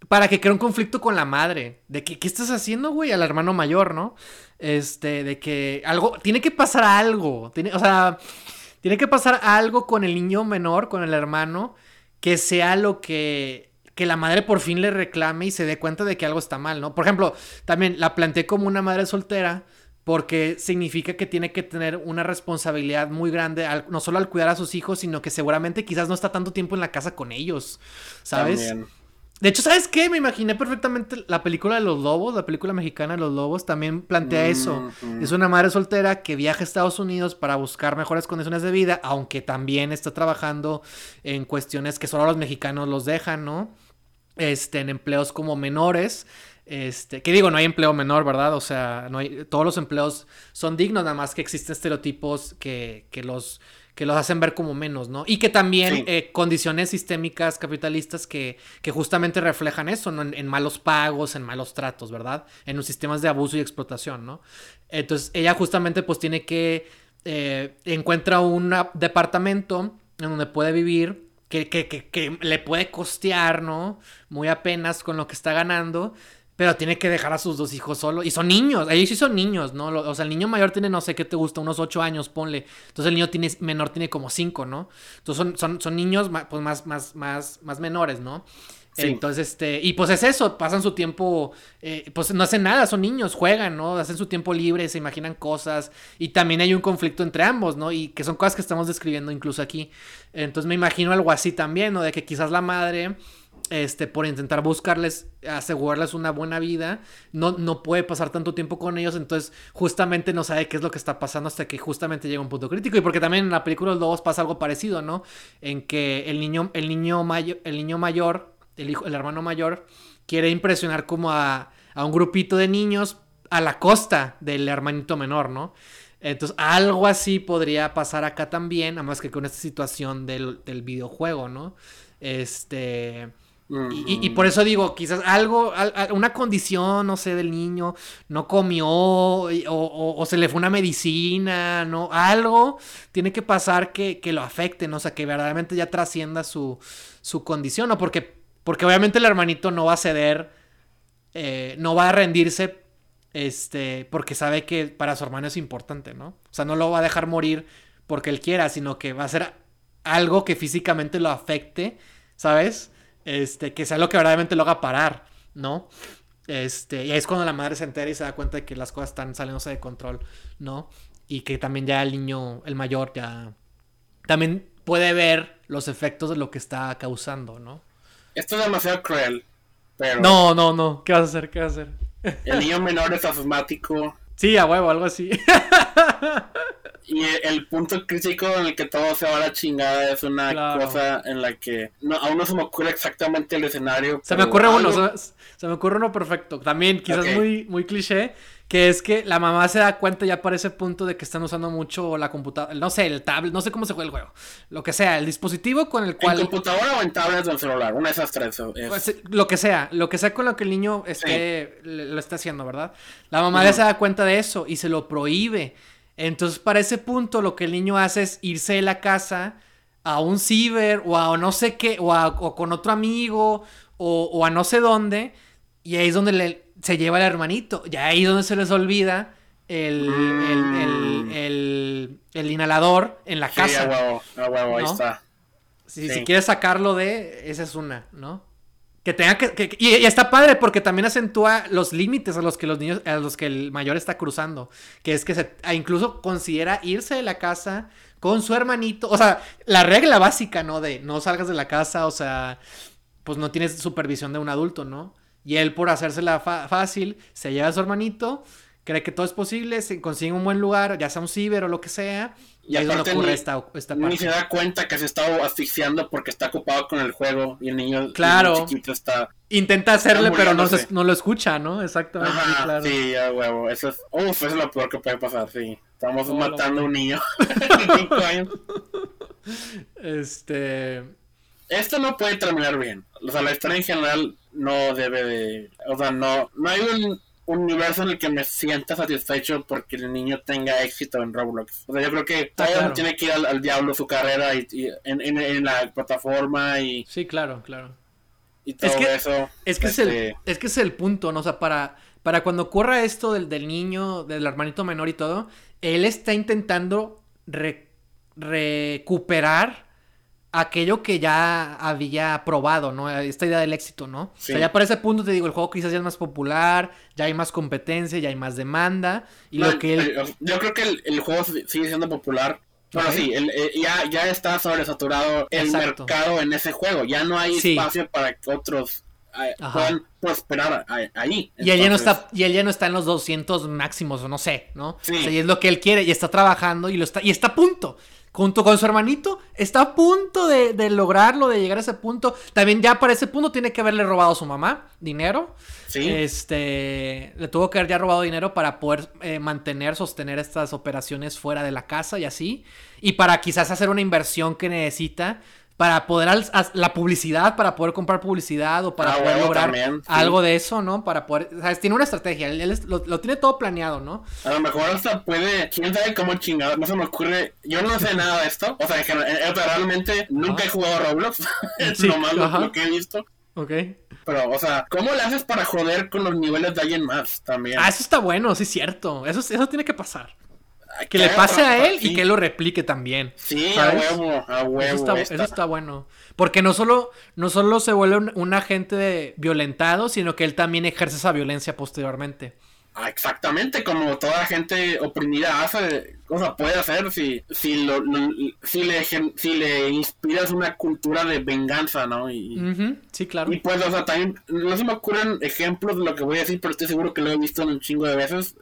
Para que crea un conflicto con la madre. De que, ¿qué estás haciendo, güey? Al hermano mayor, ¿no? Este, de que algo... Tiene que pasar algo. Tiene, o sea, tiene que pasar algo con el niño menor, con el hermano, que sea lo que que la madre por fin le reclame y se dé cuenta de que algo está mal, ¿no? Por ejemplo, también la planteé como una madre soltera porque significa que tiene que tener una responsabilidad muy grande, no solo al cuidar a sus hijos, sino que seguramente quizás no está tanto tiempo en la casa con ellos, ¿sabes? De hecho, ¿sabes qué? Me imaginé perfectamente la película de los lobos, la película mexicana de los lobos, también plantea eso. Es una madre soltera que viaja a Estados Unidos para buscar mejores condiciones de vida, aunque también está trabajando en cuestiones que solo los mexicanos los dejan, ¿no? Este, en empleos como menores. Este, que digo, no hay empleo menor, ¿verdad? O sea, no hay, todos los empleos son dignos, nada más que existen estereotipos que, que los, que los hacen ver como menos, ¿no? Y que también eh, condiciones sistémicas capitalistas que, que justamente reflejan eso, ¿no? En, malos pagos, en malos tratos, ¿verdad? En los sistemas de abuso y explotación, ¿no? Entonces, ella justamente pues tiene que, eh, encuentra un departamento en donde puede vivir que, que, que, que, le puede costear, ¿no? Muy apenas con lo que está ganando. Pero tiene que dejar a sus dos hijos solos. Y son niños. Ellos sí son niños, ¿no? O sea, el niño mayor tiene, no sé qué te gusta, unos ocho años, ponle. Entonces el niño tiene, menor tiene como cinco, ¿no? Entonces son, son, son niños pues más, más, más, más menores, ¿no? Entonces, este, y pues es eso, pasan su tiempo, eh, pues no hacen nada, son niños, juegan, ¿no? Hacen su tiempo libre, se imaginan cosas, y también hay un conflicto entre ambos, ¿no? Y que son cosas que estamos describiendo incluso aquí. Entonces me imagino algo así también, ¿no? De que quizás la madre este, por intentar buscarles, asegurarles una buena vida, no, no puede pasar tanto tiempo con ellos, entonces justamente no sabe qué es lo que está pasando hasta que justamente llega un punto crítico. Y porque también en la película Los Lobos pasa algo parecido, ¿no? En que el niño, el niño, mayor, el niño mayor, el, hijo, el hermano mayor, quiere impresionar como a, a un grupito de niños a la costa del hermanito menor, ¿no? Entonces, algo así podría pasar acá también, además que con esta situación del, del videojuego, ¿no? Este Y, y, por eso digo, quizás algo, una condición, no sé, del niño, no comió o, o, se le fue una medicina, ¿no? Algo tiene que pasar que, que, lo afecte, ¿no? O sea, que verdaderamente ya trascienda su, su condición, ¿no? Porque, porque obviamente el hermanito no va a ceder, eh, no va a rendirse, este, porque sabe que para su hermano es importante, ¿no? O sea, no lo va a dejar morir porque él quiera, sino que va a ser algo que físicamente lo afecte, ¿sabes? Este, que sea lo que verdaderamente lo haga parar, ¿no? Este, y ahí es cuando la madre se entera y se da cuenta de que las cosas están saliéndose de control, ¿no? Y que también ya el niño, el mayor, ya también puede ver los efectos de lo que está causando, ¿no? Esto es demasiado cruel, pero... No, no, no, ¿qué vas a hacer? ¿Qué vas a hacer? El niño menor es asmático. Sí, a huevo, algo así. Y el punto crítico en el que todo se va a la chingada es una cosa en la que no, aún no se me ocurre exactamente el escenario. Se me ocurre uno, se, me ocurre uno perfecto. También, quizás muy, muy cliché, que es que la mamá se da cuenta ya para ese punto de que están usando mucho la computadora, no sé, el tablet, no sé cómo se juega el juego. Lo que sea, el dispositivo con el cual. ¿En computadora o en tablet o en celular? Una de esas tres. Pues, lo que sea, lo que sea con lo que el niño esté, lo está haciendo, ¿verdad? La mamá ya se da cuenta de eso y se lo prohíbe. Entonces, para ese punto, lo que el niño hace es irse de la casa a un ciber o a no sé qué, o, a, con otro amigo, o, a no sé dónde, y ahí es donde le, se lleva el hermanito. Y ahí donde se les olvida el, el, el, inhalador en la casa. Sí, a huevo, a huevo, ahí está. Si, si quieres sacarlo de, esa es una, ¿no? Que tenga que, y, está padre porque también acentúa los límites a los que los niños, a los que el mayor está cruzando. Que es que se, incluso considera irse de la casa con su hermanito. O sea, la regla básica, ¿no? De no salgas de la casa, o sea, pues no tienes supervisión de un adulto, ¿no? Y él por hacérsela fácil, se lleva a su hermanito, cree que todo es posible, se consigue un buen lugar, ya sea un ciber o lo que sea, y, ahí es ocurre ni, esta, esta parte. Ni se da cuenta que se está asfixiando porque está ocupado con el juego y el niño, claro. chiquito está. Intenta hacerle, pero no, no lo escucha, ¿no? Exactamente. claro. Sí, a huevo. Eso es, uf, eso es lo peor que puede pasar, sí. Estamos matando a un niño Este. Esto no puede terminar bien. O sea, la historia en general no debe de. O sea, no, no hay un un universo en el que me sienta satisfecho porque el niño tenga éxito en Roblox. O sea, yo creo que ah, tiene que ir al, diablo su carrera y, en, la plataforma y... Sí, claro, claro. Y todo es que, eso. Es que, es, el, este es que es el punto, ¿no? O sea, para, para cuando ocurra esto del, del niño, del hermanito menor y todo, él está intentando recuperar aquello que ya había probado, ¿no? Esta idea del éxito, ¿no? O sea, ya para ese punto te digo, el juego quizás ya es más popular, ya hay más competencia, ya hay más demanda. Y lo que él... Yo creo que el, juego sigue siendo popular. Bueno, sí, eh, ya, ya está sobresaturado el mercado en ese juego. Ya no hay espacio para que otros eh, puedan prosperar ahí. Y él, ya no está, y él ya no está en los 200 máximos, o no sé, ¿no? Sí. O sea, y es lo que él quiere, y está trabajando, y, lo está, y está a punto junto con su hermanito, está a punto de, lograrlo, de llegar a ese punto. También ya para ese punto tiene que haberle robado a su mamá dinero. Sí. Este, le tuvo que haber ya robado dinero para poder eh, mantener, sostener estas operaciones fuera de la casa y así. Y para quizás hacer una inversión que necesita para poder la publicidad, para poder comprar publicidad o para ah, poder lograr algo de eso, ¿no? Para poder. Tiene una estrategia, él, lo, tiene todo planeado, ¿no? A lo mejor hasta puede, quién sabe cómo chingado, no se me ocurre, yo no sé nada de esto, o sea, eh, realmente nunca he jugado Roblox, es lo malo lo que he visto. Ok. Pero, o sea, ¿cómo le haces para joder con los niveles de alguien más también? Ah, eso está bueno, sí es cierto. Eso, eso tiene que pasar que le pase a él y que él lo replique también. Sí, a huevo, a huevo. Eso está, bueno. Porque no solo, no solo se vuelve un, agente violentado, sino que él también ejerce esa violencia posteriormente. Ah, exactamente, como toda gente oprimida hace, o sea, puede hacer si, si, lo, si, le, si le inspiras una cultura de venganza, ¿no? Y, Sí, claro. Y pues, o sea, también, no se me ocurren ejemplos de lo que voy a decir, pero estoy seguro que lo he visto en un chingo de veces.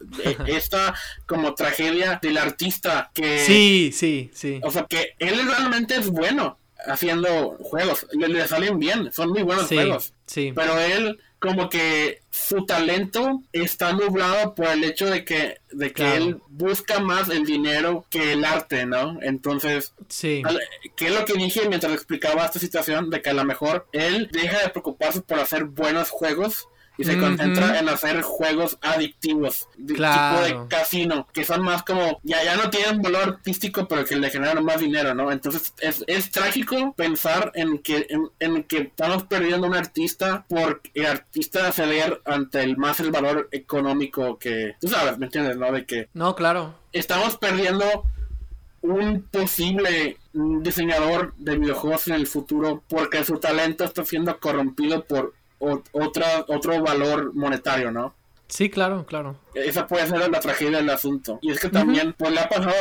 Esta como tragedia del artista que... Sí, sí, sí. O sea, que él realmente es bueno haciendo juegos, le, le salen bien, son muy buenos juegos. Sí. Pero él como que su talento está nublado por el hecho de que, de que él busca más el dinero que el arte, ¿no? Entonces, sí. ¿qué es lo que dije mientras explicaba esta situación? De que a lo mejor él deja de preocuparse por hacer buenos juegos y se concentra en hacer juegos adictivos, de tipo de casino, que son más como, ya, ya no tienen valor artístico, pero que le generan más dinero, ¿no? Entonces es, es trágico pensar en que, en, que estamos perdiendo un artista por el artista ceder ante el más el valor económico que, tú sabes, ¿me entiendes? ¿No? De que... No, claro. Estamos perdiendo un posible diseñador de videojuegos en el futuro porque su talento está siendo corrompido por otra, otro valor monetario, ¿no? Sí, claro, claro. Esa puede ser la tragedia del asunto. Y es que también pues, le ha pasado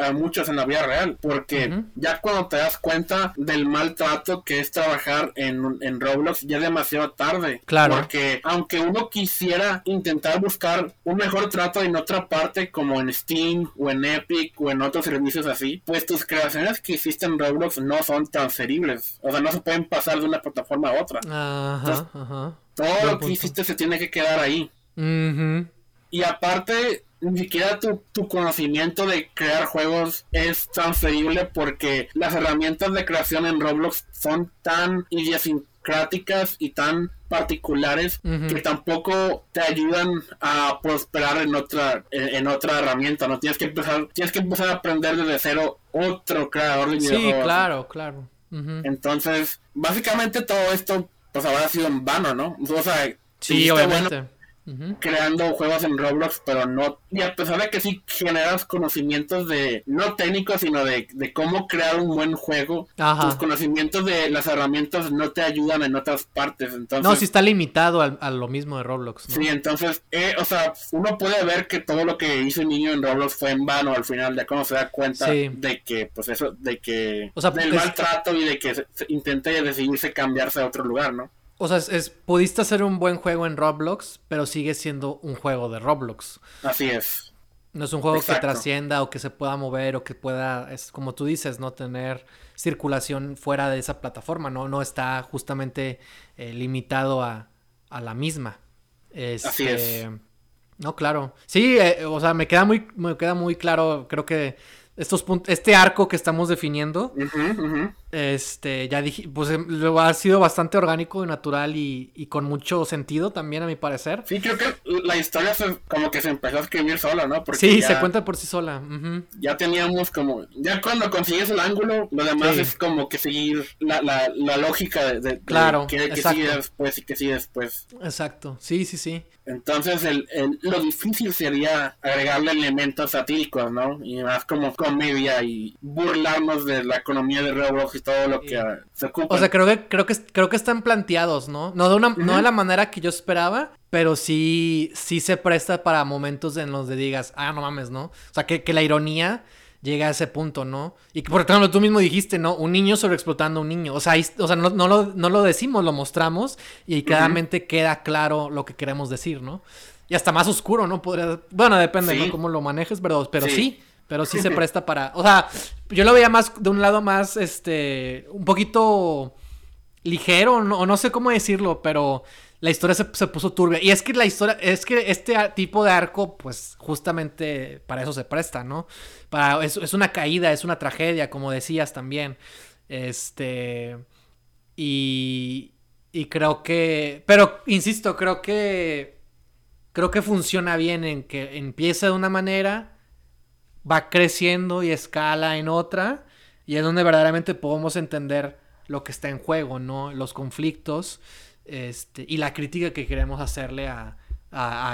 a, muchos en la vida real, porque ya cuando te das cuenta del maltrato que es trabajar en, en Roblox, ya es demasiado tarde. Claro. Porque aunque uno quisiera intentar buscar un mejor trato en otra parte, como en Steam o en Epic o en otros servicios así, pues tus creaciones que hiciste en Roblox no son transferibles. O sea, no se pueden pasar de una plataforma a otra. Ajá, ajá. Todo lo que hiciste se tiene que quedar ahí. Y aparte, ni siquiera tu, tu, conocimiento de crear juegos es transferible porque las herramientas de creación en Roblox son tan idiosincráticas y tan particulares que tampoco te ayudan a prosperar en otra en, otra herramienta no tienes que empezar tienes que empezar a aprender desde cero otro creador de videojuegos sí claro claro. Entonces básicamente todo esto pues habrá sido en vano no o sea sí obviamente creando juegos en Roblox, pero no, y a pesar de que sí generas conocimientos de, no técnicos, sino de, cómo crear un buen juego, tus conocimientos de las herramientas no te ayudan en otras partes. Entonces, no, si está limitado a, lo mismo de Roblox. Sí, entonces, eh, o sea, uno puede ver que todo lo que hizo el niño en Roblox fue en vano al final, de cómo se da cuenta de que, pues eso, de que, o sea, del maltrato y de que se, intente decidirse cambiarse a otro lugar, ¿no? O sea, es, pudiste hacer un buen juego en Roblox, pero sigue siendo un juego de Roblox. Así es. No es un juego que trascienda o que se pueda mover o que pueda, es como tú dices, no tener circulación fuera de esa plataforma, no, no está justamente eh, limitado a, a, la misma. Así es. Este, no, claro. Sí, eh, o sea, me queda muy, me queda muy claro, creo que estos este arco que estamos definiendo, este, ya dije, pues em, ha sido bastante orgánico y natural y, con mucho sentido también a mi parecer. Sí, creo que la historia como que se empezó a escrever sola, ¿no? Porque sí, se cuenta por sí sola. Ya teníamos como, ya cuando consigues el ángulo, lo demás es como que seguir la, lógica de, claro, que, que sigue después y que sigue después. Exacto, sí, sí, sí. Entonces el, lo difícil sería agregarle elementos satíricos, ¿no? Y más como comedia y burlarnos de la economía de Roblox y todo lo que se ocupa. O sea, creo que, creo que, creo que están planteados, ¿no? No de, una, no de la manera que yo esperaba, pero sí, sí se presta para momentos en los que digas, ah, no mames, ¿no? O sea, que, que la ironía llega a ese punto, ¿no? Y por ejemplo, tú mismo dijiste, ¿no? Un niño sobreexplotando a un niño. O sea, o sea no, no, lo, no, lo, decimos, lo mostramos y claramente queda claro lo que queremos decir, ¿no? Y hasta más oscuro, ¿no? Podría... Bueno, depende, ¿no? Cómo lo manejes, pero, pero sí. Pero sí se presta para... O sea, yo lo veía más de un lado más, este, un poquito ligero, o no sé cómo decirlo, pero la historia se, puso turbia. Y es que la historia, es que este tipo de arco, pues justamente para eso se presta, ¿no? Para, es, es una caída, es una tragedia, como decías también. Este. Y. Y creo que. Pero, insisto, creo que. Creo que funciona bien en que empieza de una manera, va creciendo y escala en otra. Y es donde verdaderamente podemos entender lo que está en juego, ¿no? Los conflictos. Este, y la crítica que queremos hacerle a,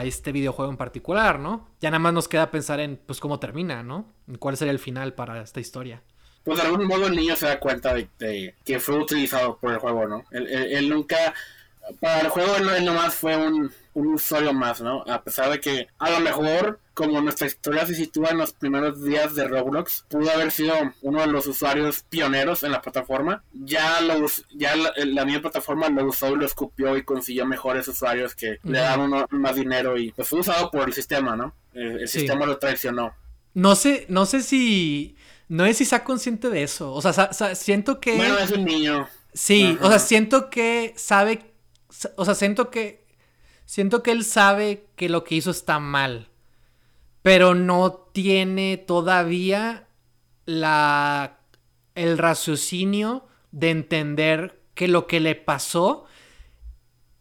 este videojuego en particular, ¿no? Ya nada más nos queda pensar en, pues, cómo termina, ¿no? ¿Cuál sería el final para esta historia? Pues de algún modo el niño se da cuenta de, que fue utilizado por el juego, ¿no? Él, nunca, para el juego él, nomás fue un, un usuario más, ¿no? A pesar de que a lo mejor como nuestra historia se sitúa en los primeros días de Roblox, pudo haber sido uno de los usuarios pioneros en la plataforma. Ya, ya la, misma plataforma lo usó y lo escupió y consiguió mejores usuarios que le daban más dinero y pues fue usado por el sistema, ¿no? El, sistema lo traicionó. No sé, no sé si... No sé si sea consciente de eso. O sea, siento que... Bueno, es un niño. Sí, o sea, siento que sabe... O sea, siento que siento que él sabe que lo que hizo está mal, pero no tiene todavía la el raciocinio de entender que lo que le pasó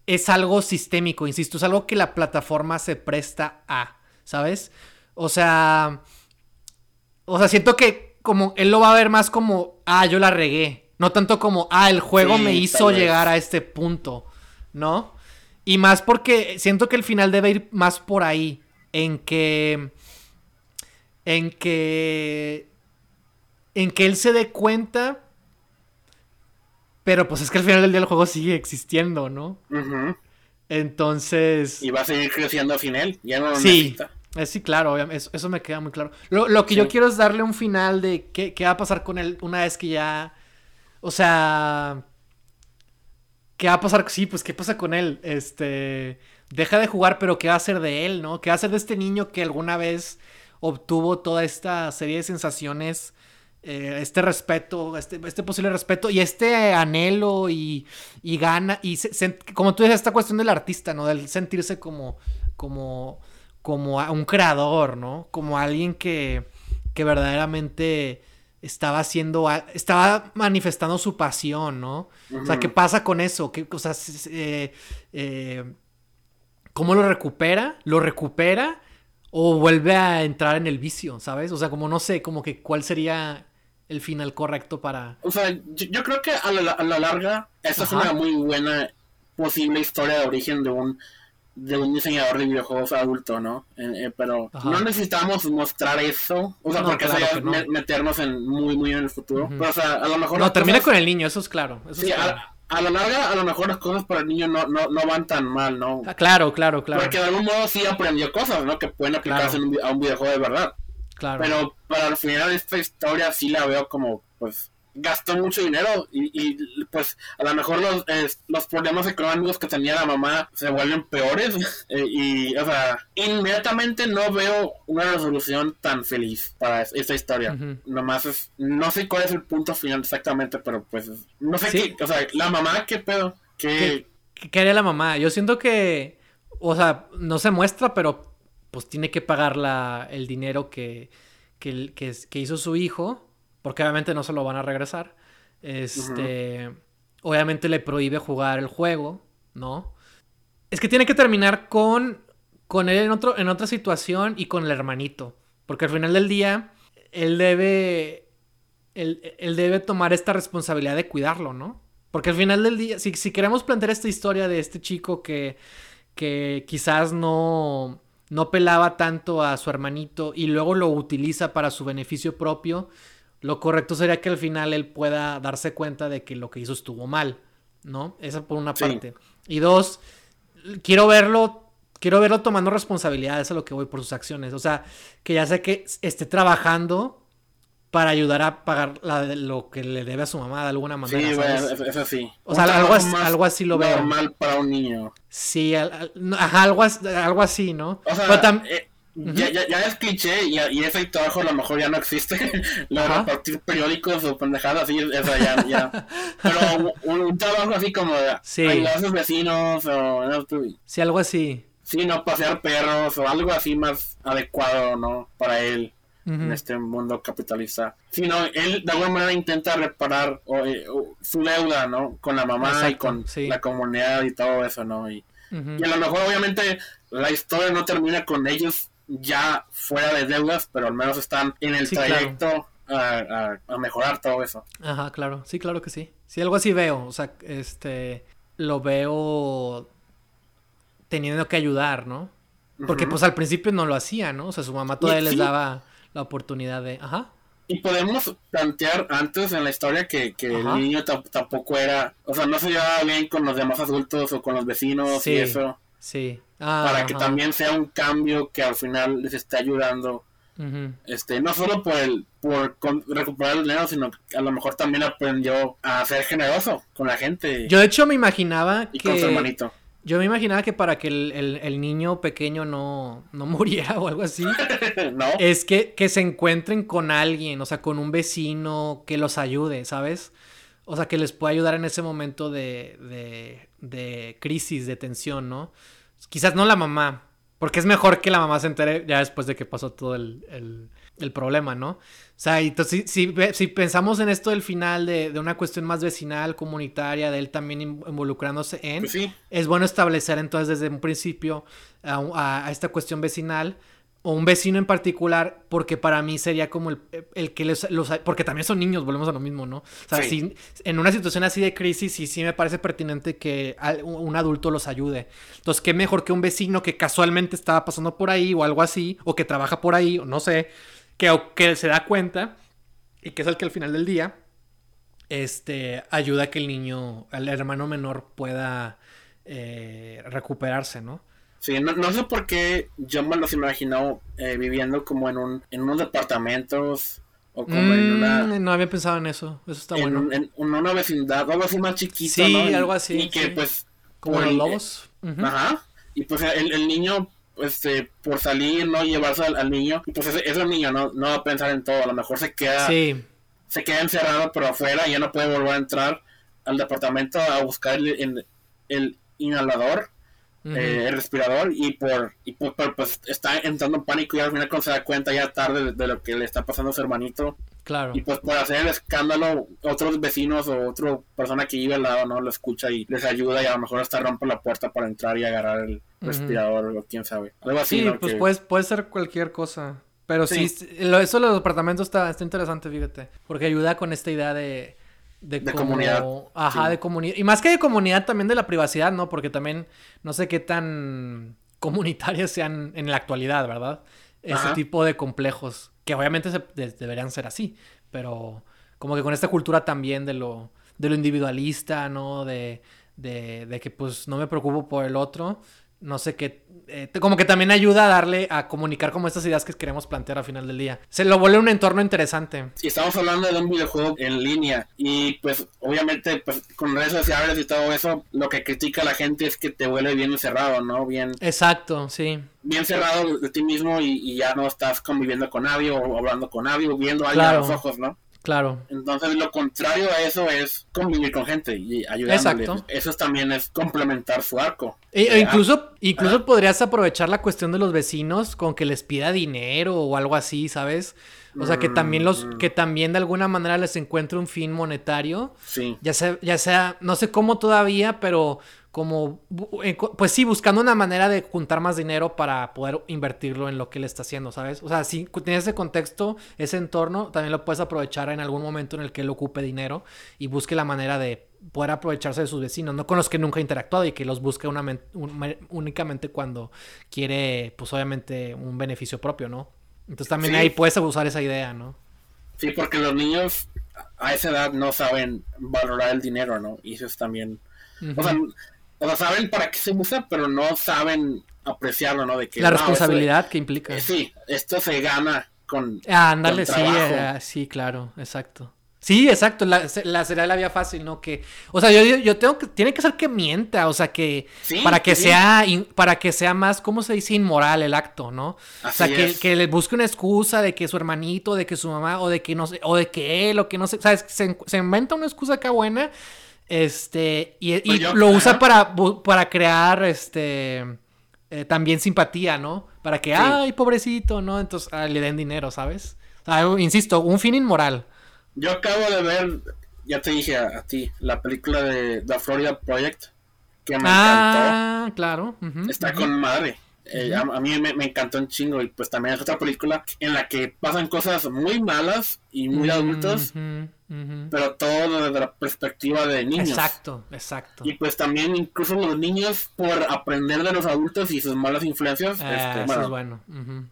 es algo sistémico, insisto, es algo que la plataforma se presta a, ¿sabes? O sea, o sea, siento que como él lo va a ver más como, ah, yo la regué, no tanto como, ah, el juego me hizo llegar a este punto, ¿no? Y más porque siento que el final debe ir más por ahí, en que, en que, en que él se dé cuenta pero pues es que al final del día el juego sigue existiendo, ¿no? Entonces. Y va a seguir creciendo al final. Ya no lo sí. necesita. Eh, sí, claro, eso, eso, me queda muy claro. Lo, que yo quiero es darle un final de qué, qué va a pasar con él una vez que ya. O sea. ¿Qué va a pasar? Sí, pues qué pasa con él. Este. Deja de jugar, pero ¿qué va a hacer de él, no? ¿Qué va a hacer de este niño que alguna vez obtuvo toda esta serie de sensaciones eh, este respeto, este, este, posible respeto y este anhelo y, y gana, y como tú dices, esta cuestión del artista, ¿no? Del sentirse como, como, como un creador, ¿no? Como alguien que, que verdaderamente estaba haciendo, estaba manifestando su pasión, ¿no? O sea, ¿qué pasa con eso? ¿Qué, o sea, eh, eh, ¿cómo lo recupera? ¿Lo recupera? O vuelve a entrar en el vicio, ¿sabes? O sea, como no sé, como que cuál sería el final correcto para... O sea, yo, creo que a la, a la larga, esta es una muy buena posible historia de origen de un de un diseñador de videojuegos adulto, ¿no? Eh, eh, pero no necesitamos mostrar eso, o sea, porque eso ya meternos en muy, muy en el futuro. Pero, o sea, a lo mejor... No, termina con el niño, eso es claro. sí, A, la larga, a lo mejor las cosas para el niño no, no, no van tan mal, ¿no? Ah, claro, claro, claro. Porque de algún modo sí aprendió cosas, ¿no? Que pueden aplicarse a un videojuego de verdad. Pero para el final de esta historia sí la veo como, pues, gastó mucho dinero y, pues a lo mejor los, los problemas económicos que tenía la mamá se vuelven peores eh, y, o sea, inmediatamente no veo una resolución tan feliz para esta historia. Nomás es, no sé cuál es el punto final exactamente, pero pues, no sé qué, o sea, la mamá, ¿qué pedo? ¿Qué, ¿Qué, qué haría la mamá? Yo siento que, o sea, no se muestra, pero pues tiene que pagar la, el dinero que, que, que, hizo su hijo, porque obviamente no se lo van a regresar. Este, obviamente le prohíbe jugar el juego, ¿no? Es que tiene que terminar con, con él en, otro, en otra situación y con el hermanito, porque al final del día él debe, él, él debe tomar esta responsabilidad de cuidarlo, ¿no? Porque al final del día, si, si queremos plantear esta historia de este chico que, que quizás no, no pelaba tanto a su hermanito y luego lo utiliza para su beneficio propio, lo correcto sería que al final él pueda darse cuenta de que lo que hizo estuvo mal, ¿no? Esa por una parte. Y dos, quiero verlo, quiero verlo tomando responsabilidades a lo que voy por sus acciones. O sea, que ya sé que esté trabajando para ayudar a pagar lo que le debe a su mamá de alguna manera. Sí, bueno, eso sí. O sea, algo, algo, así lo veo. Normal para un niño. Sí, ajá, algo, algo así, ¿no? O sea, eh, ya, ya, ya, es cliché y, y, ese trabajo a lo mejor ya no existe. lo de repartir periódicos o pendejadas así, eso ya, ya. Pero un, trabajo así como de sí. sus vecinos o... No, sí, algo así. Sí, no pasear perros o algo así más adecuado, ¿no? Para él en este mundo capitalista. Sino él de alguna manera intenta reparar eh, su deuda, ¿no? Con la mamá y con la comunidad y todo eso, ¿no? Y, y, a lo mejor obviamente la historia no termina con ellos ya fuera de deudas, pero al menos están en el trayecto a, a, mejorar todo eso. Ajá, claro, sí, claro que sí. Sí, algo así veo, o sea, este, lo veo teniendo que ayudar, ¿no? Porque pues al principio no lo hacía, ¿no? O sea, su mamá todavía les daba la oportunidad de... Ajá. Y podemos plantear antes en la historia que, que el niño tampoco era, o sea, no se llevaba bien con los demás adultos o con los vecinos y eso. Sí. Ah, para que también sea un cambio que al final les esté ayudando. Este, no solo por el por recuperar el dinero, sino que a lo mejor también aprendió a ser generoso con la gente. Yo de hecho me imaginaba y con su hermanito yo me imaginaba que para que el, niño pequeño no, no, muriera o algo así, ¿No? es que, que, se encuentren con alguien, o sea, con un vecino que los ayude, ¿sabes? O sea, que les pueda ayudar en ese momento de, de, de crisis, de tensión, ¿no? Quizás no la mamá, porque es mejor que la mamá se entere ya después de que pasó todo el, el, problema, ¿no? O sea, entonces, si, si, pensamos en esto del final de, de, una cuestión más vecinal, comunitaria, de él también involucrándose en, pues sí. es bueno establecer entonces desde un principio a, a esta cuestión vecinal o un vecino en particular, porque para mí sería como el, el que les, los... Porque también son niños, volvemos a lo mismo, ¿no? O sea, si, en una situación así de crisis, sí, sí me parece pertinente que un adulto los ayude. Entonces, qué mejor que un vecino que casualmente estaba pasando por ahí o algo así, o que trabaja por ahí, o no sé, que, que se da cuenta y que es el que al final del día, este, ayuda a que el niño, el hermano menor pueda eh, recuperarse, ¿no? Sí, no, sé por qué yo me los imaginado eh, viviendo como en, un, en unos departamentos o como en una... Mm, no había pensado en eso, eso está bueno. En una vecindad, algo así más chiquito, Sí, algo así. Y que pues... Como los lobos. Ajá. Y pues el, el niño este, por salir, ¿no? Llevarse al, niño, y pues ese, niño no, no va a pensar en todo, a lo mejor se queda, sí. se queda encerrado pero afuera y ya no puede volver a entrar al departamento a buscar el, el inhalador eh, el respirador y por y pues está entrando en pánico y al final cuando se da cuenta ya tarde de, lo que le está pasando a su hermanito. Claro. Y pues por hacer el escándalo otros vecinos o otra persona que vive al lado no lo escucha y les ayuda y a lo mejor hasta rompe la puerta para entrar y agarrar el respirador o quién sabe. Algo así sí pues puede, puede ser cualquier cosa. Pero sí, eso de los departamentos está, está interesante fíjate. Porque ayuda con esta idea de de, comunidad. Ajá, de comunidad. Y más que de comunidad, también de la privacidad, ¿no? Porque también no sé qué tan comunitarias sean en la actualidad, ¿verdad? Ese tipo de complejos, que obviamente deberían ser así, pero como que con esta cultura también de lo, de lo individualista, ¿no? De, de, de que pues no me preocupo por el otro, no sé qué, eh, como que también ayuda a darle a comunicar como estas ideas que queremos plantear al final del día. Se lo vuelve un entorno interesante. Y estamos hablando de un videojuego en línea y pues obviamente pues con redes sociales y todo eso, lo que critica la gente es que te vuelve bien encerrado, ¿no? Bien. Exacto, sí. Bien cerrado de ti mismo y, ya no estás conviviendo con nadie o hablando con nadie o viendo a alguien a los ojos, ¿no? Claro. Entonces lo contrario a eso es convivir con gente y ayudarle. Eso también es complementar su arco. E, e incluso incluso podrías aprovechar la cuestión de los vecinos con que les pida dinero o algo así, ¿sabes? O sea, que también los mm. que también de alguna manera les encuentre un fin monetario. Sí. Ya sea ya sea no sé cómo todavía, pero como, eh, pues sí, buscando una manera de juntar más dinero para poder invertirlo en lo que él está haciendo, ¿sabes? O sea, si tienes ese contexto, ese entorno, también lo puedes aprovechar en algún momento en el que él ocupe dinero y busque la manera de poder aprovecharse de sus vecinos, no con los que nunca ha interactuado y que los busque únicamente cuando quiere, pues obviamente, un beneficio propio, ¿no? Entonces también ahí puedes usar esa idea, ¿no? Sí, porque los niños a esa edad no saben valorar el dinero, ¿no? Y eso es también... O sea, o sea, saben para qué se usa, pero no saben apreciarlo, ¿no? De que, la responsabilidad que implica. Eh, sí, esto se gana con. Ah, ándale, sí, eh, sí, claro, exacto. Sí, exacto, la, la será la vía fácil, ¿no? Que, o sea, yo, yo tengo que, tiene que ser que mienta, o sea, que, para que sea, para que sea más, ¿cómo se dice? Inmoral el acto, ¿no? o sea, que, que, le busque una excusa de que su hermanito, de que su mamá, o de que no sé, o de que él, o que no sé, ¿sabes? Se, se inventa una excusa acá buena este, y, pues lo usa para, para crear, este, eh, también simpatía, ¿no? Para que, ay, pobrecito, ¿no? Entonces ah, le den dinero, ¿sabes? insisto, un fin inmoral. Yo acabo de ver, ya te dije a, ti, la película de The Florida Project, que me ah, claro. Está con madre. Eh, a, mí me, encantó un chingo y pues también es otra película en la que pasan cosas muy malas y muy adultas pero todo desde la perspectiva de niños. Exacto, exacto. Y pues también incluso los niños por aprender de los adultos y sus malas influencias. Ah, este, es bueno.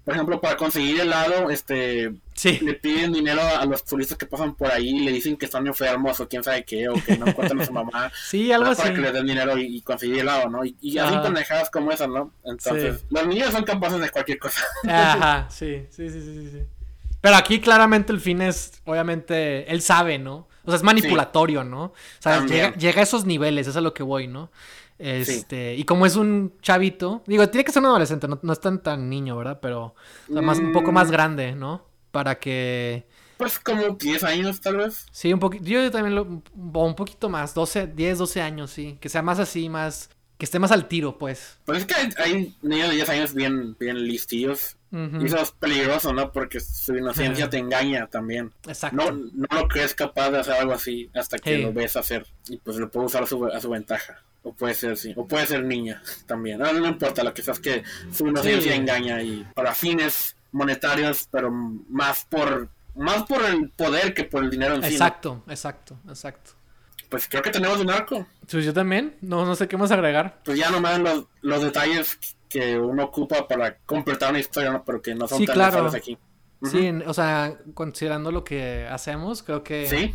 Por ejemplo, para conseguir helado, este, le piden dinero a los turistas que pasan por ahí, le dicen que están enfermos o quién sabe qué, o que no encuentran a su mamá. sí, algo así. Para que les den dinero y, conseguir helado, ¿no? Y, y así pendejadas como esas, ¿no? Entonces, los niños son capaces de cualquier cosa. Ajá, sí, sí, sí, sí. sí. Pero aquí claramente el fin es, obviamente, él sabe, ¿no? O sea, es manipulatorio, ¿no? O sea, llega, a esos niveles, eso es a lo que voy, ¿no? Este, y como es un chavito, digo, tiene que ser un adolescente, no, es tan tan niño, ¿verdad? Pero más, un poco más mm. grande, ¿no? Para que... Pues como 10 años tal vez. Sí, un poquito, yo también lo, un poquito más, 12, 10, 12 años, sí. Que sea más así, más que esté más al tiro, pues. Pues es que hay, niños de 10 años bien, bien listillos. Y eso es peligroso, ¿no? Porque su inocencia te engaña también. Exacto. No, no lo crees capaz de hacer algo así hasta que lo ves hacer. Y pues lo puede usar a su, a su ventaja. O puede ser, sí. O puede ser niña también. No, no importa, lo que sea es que su inocencia engaña y para fines monetarios, pero más por más por el poder que por el dinero en sí. Exacto, exacto, exacto pues creo que tenemos un arco. Pues yo también, no, no sé qué más agregar. Pues ya nomás los, los detalles que uno ocupa para completar una historia, ¿no? pero que no son tan claro. aquí. Sí, o sea, considerando lo que hacemos, creo que... Sí,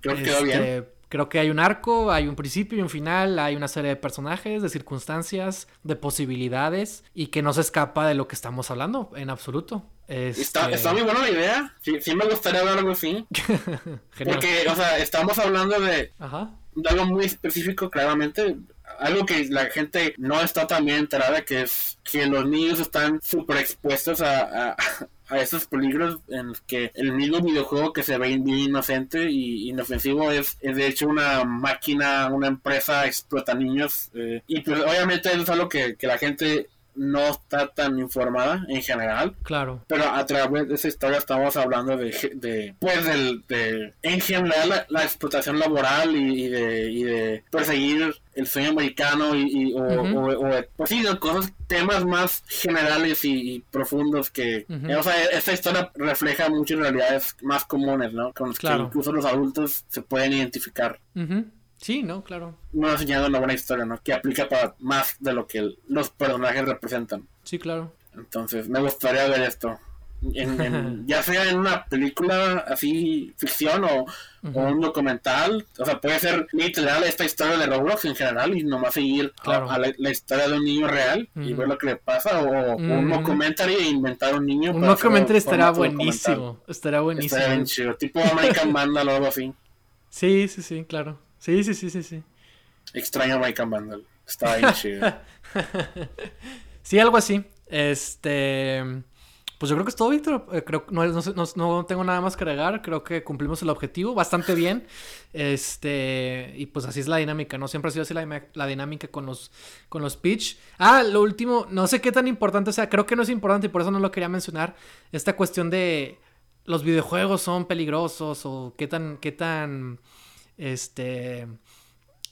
creo que quedó bien. Este, creo que hay un arco, hay un principio y un final, hay una serie de personajes, de circunstancias, de posibilidades y que no se escapa de lo que estamos hablando en absoluto. Está, este, está, muy buena la idea. Sí, me gustaría ver algo así. Porque, o sea, estamos hablando de, algo muy específico, claramente. Algo que la gente no está tan bien enterada, que es que los niños están súper expuestos a, a, esos peligros en los que el mismo videojuego que se ve inocente y inofensivo es, es de hecho una máquina, una empresa explota niños. Eh, y pues obviamente eso es algo que, que la gente no está tan informada en general. Claro. Pero a través de esa historia estamos hablando de, de pues, del, de, en general, la, explotación laboral y, de, y de perseguir el sueño americano y, o, o, pues sí, cosas, temas más generales y, profundos que, o sea, esta historia refleja muchas realidades más comunes, ¿no? Con las que incluso los adultos se pueden identificar. Sí, no, claro. No ha enseñado una buena historia, ¿no? Que aplica para más de lo que los personajes representan. Sí, claro. Entonces, me gustaría ver esto. En, ya sea en una película así, ficción o, un documental. O sea, puede ser literal esta historia de Roblox en general y nomás seguir a, la, historia de un niño real y ver lo que le pasa. O, un documentary e inventar un niño. Un documentary estará buenísimo. Estará buenísimo. Estará bien chido. Tipo American Vandal o algo así. Sí, sí, sí, claro. Sí, sí, sí, sí, sí. Extraño and Vandal. Está bien chido. sí, algo así. Este. Pues yo creo que es todo, Víctor. Eh, creo no, no, no, tengo nada más que agregar. Creo que cumplimos el objetivo bastante bien. Este. Y pues así es la dinámica, ¿no? Siempre ha sido así la, la, dinámica con los, con los pitch. Ah, lo último, no sé qué tan importante sea. Creo que no es importante y por eso no lo quería mencionar. Esta cuestión de los videojuegos son peligrosos o qué tan. qué tan este,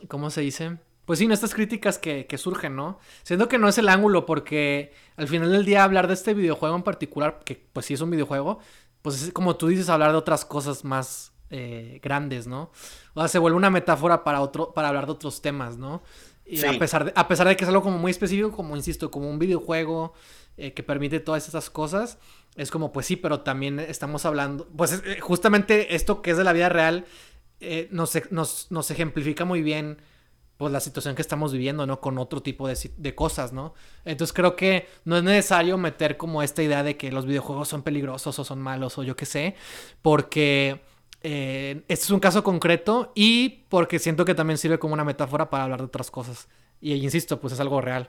¿cómo se dice? Pues sí, no, estas críticas que, surgen, ¿no? Siendo que no es el ángulo, porque al final del día hablar de este videojuego en particular, que pues sí es un videojuego, pues es como tú dices, hablar de otras cosas más eh, grandes, ¿no? O sea, se vuelve una metáfora para, otro, para hablar de otros temas, ¿no? Y a, pesar de, a pesar de que es algo como muy específico, como insisto, como un videojuego eh, que permite todas esas cosas, es como, pues sí, pero también estamos hablando, pues eh, justamente esto que es de la vida real eh, nos, nos, ejemplifica muy bien pues la situación que estamos viviendo, ¿no? Con otro tipo de, cosas, ¿no? Entonces creo que no es necesario meter como esta idea de que los videojuegos son peligrosos o son malos o yo qué sé, porque eh, este es un caso concreto y porque siento que también sirve como una metáfora para hablar de otras cosas. Y insisto, pues es algo real.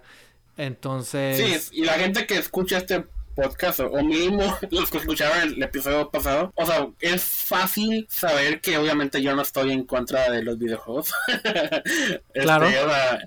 Entonces... Sí, y la gente que escucha este podcast o mínimo los que escucharon el episodio pasado. O sea, es fácil saber que obviamente yo no estoy en contra de los videojuegos. Este, claro.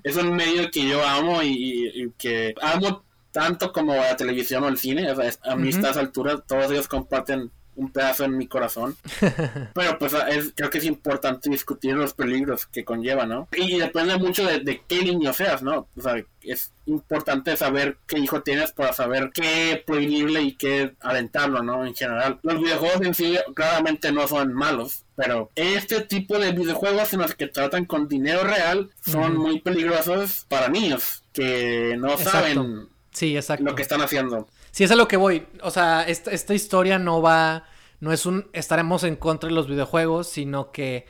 es un medio que yo amo y, que amo tanto como la televisión o el cine. O sea, a mí a estas alturas todos ellos comparten un pedazo en mi corazón. Pero pues es, creo que es importante discutir los peligros que conlleva, ¿no? Y depende mucho de, qué niño seas, ¿no? O sea, es importante saber qué hijo tienes para saber qué prohibirle y qué alentarlo, ¿no? En general. Los videojuegos en sí claramente no son malos, pero este tipo de videojuegos en los que tratan con dinero real son muy peligrosos para niños que no saben sí, exacto. lo que están haciendo. Si es a lo que voy. O sea, esta, esta historia no va. No es un. Estaremos en contra de los videojuegos, sino que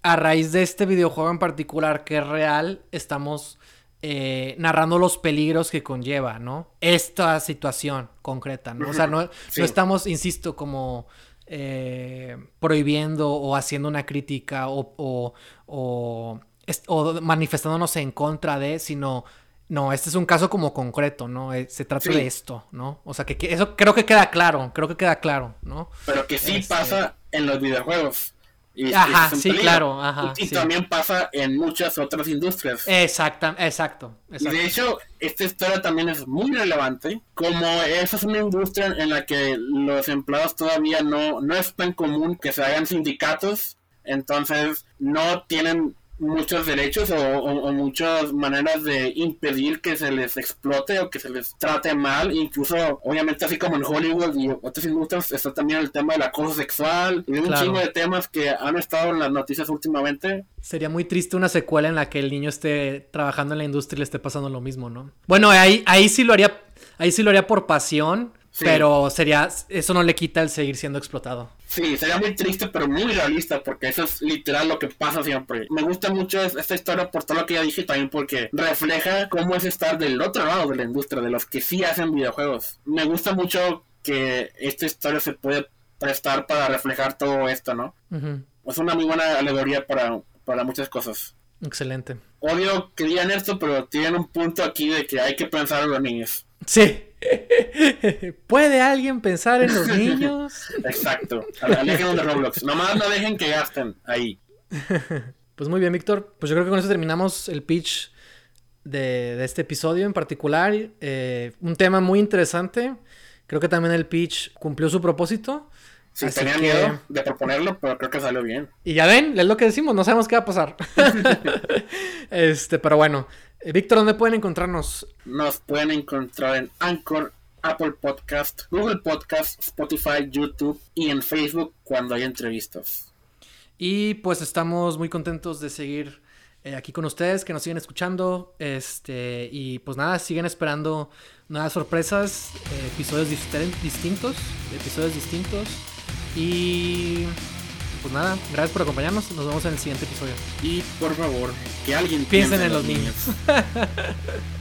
a raíz de este videojuego en particular, que es real, estamos eh, narrando los peligros que conlleva, ¿no? Esta situación concreta, ¿no? O sea, no, no estamos, insisto, como eh, prohibiendo o haciendo una crítica o, o, o, o, manifestándonos en contra de, sino no, este es un caso como concreto, ¿no? Eh, se trata de esto, ¿no? O sea, que, eso creo que queda claro, creo que queda claro, ¿no? Pero que sí este pasa en los videojuegos. Y, ajá, sí, claro. Ajá, y, también pasa en muchas otras industrias. Exacto, exacto, Y de hecho, esta historia también es muy relevante. Como esa es una industria en la que los empleados todavía no, no es tan común que se hagan sindicatos. Entonces, no tienen muchos derechos o, muchas maneras de impedir que se les explote o que se les trate mal. Incluso, obviamente, así como en Hollywood y otras industrias, está también el tema del acoso sexual y de un chingo de temas que han estado en las noticias últimamente. Sería muy triste una secuela en la que el niño esté trabajando en la industria y le esté pasando lo mismo, ¿no? Bueno, ahí, ahí sí lo haría, ahí sí lo haría por pasión pero sería, eso no le quita el seguir siendo explotado. Sí, sería muy triste, pero muy realista, porque eso es literal lo que pasa siempre. Me gusta mucho esta historia por todo lo que ya dije, también porque refleja cómo es estar del otro lado de la industria, de los que sí hacen videojuegos. Me gusta mucho que esta historia se puede prestar para reflejar todo esto, ¿no? Es una muy buena alegoría para, para muchas cosas. Excelente. Odio que digan esto, pero tienen un punto aquí de que hay que pensar en los niños. Sí. ¿Puede alguien pensar en los niños? Exacto. Alejen de Roblox. Nomás no dejen que gasten ahí. Pues muy bien, Víctor. Pues yo creo que con eso terminamos el pitch de, este episodio en particular. Eh, un tema muy interesante. Creo que también el pitch cumplió su propósito. Sí, tenía miedo de proponerlo, pero creo que salió bien. Y ya ven, es lo que decimos, no sabemos qué va a pasar. este, pero bueno. Eh, Víctor, ¿dónde pueden encontrarnos? Nos pueden encontrar en Anchor, Apple Podcast, Google Podcast, Spotify, YouTube y en Facebook cuando hay entrevistas. Y pues estamos muy contentos de seguir eh, aquí con ustedes, que nos siguen escuchando. Este, y pues nada, siguen esperando nuevas sorpresas, eh, episodios distintos, episodios distintos. Y pues nada, gracias por acompañarnos. Nos vemos en el siguiente episodio. Y por favor, que alguien piense en, los niños.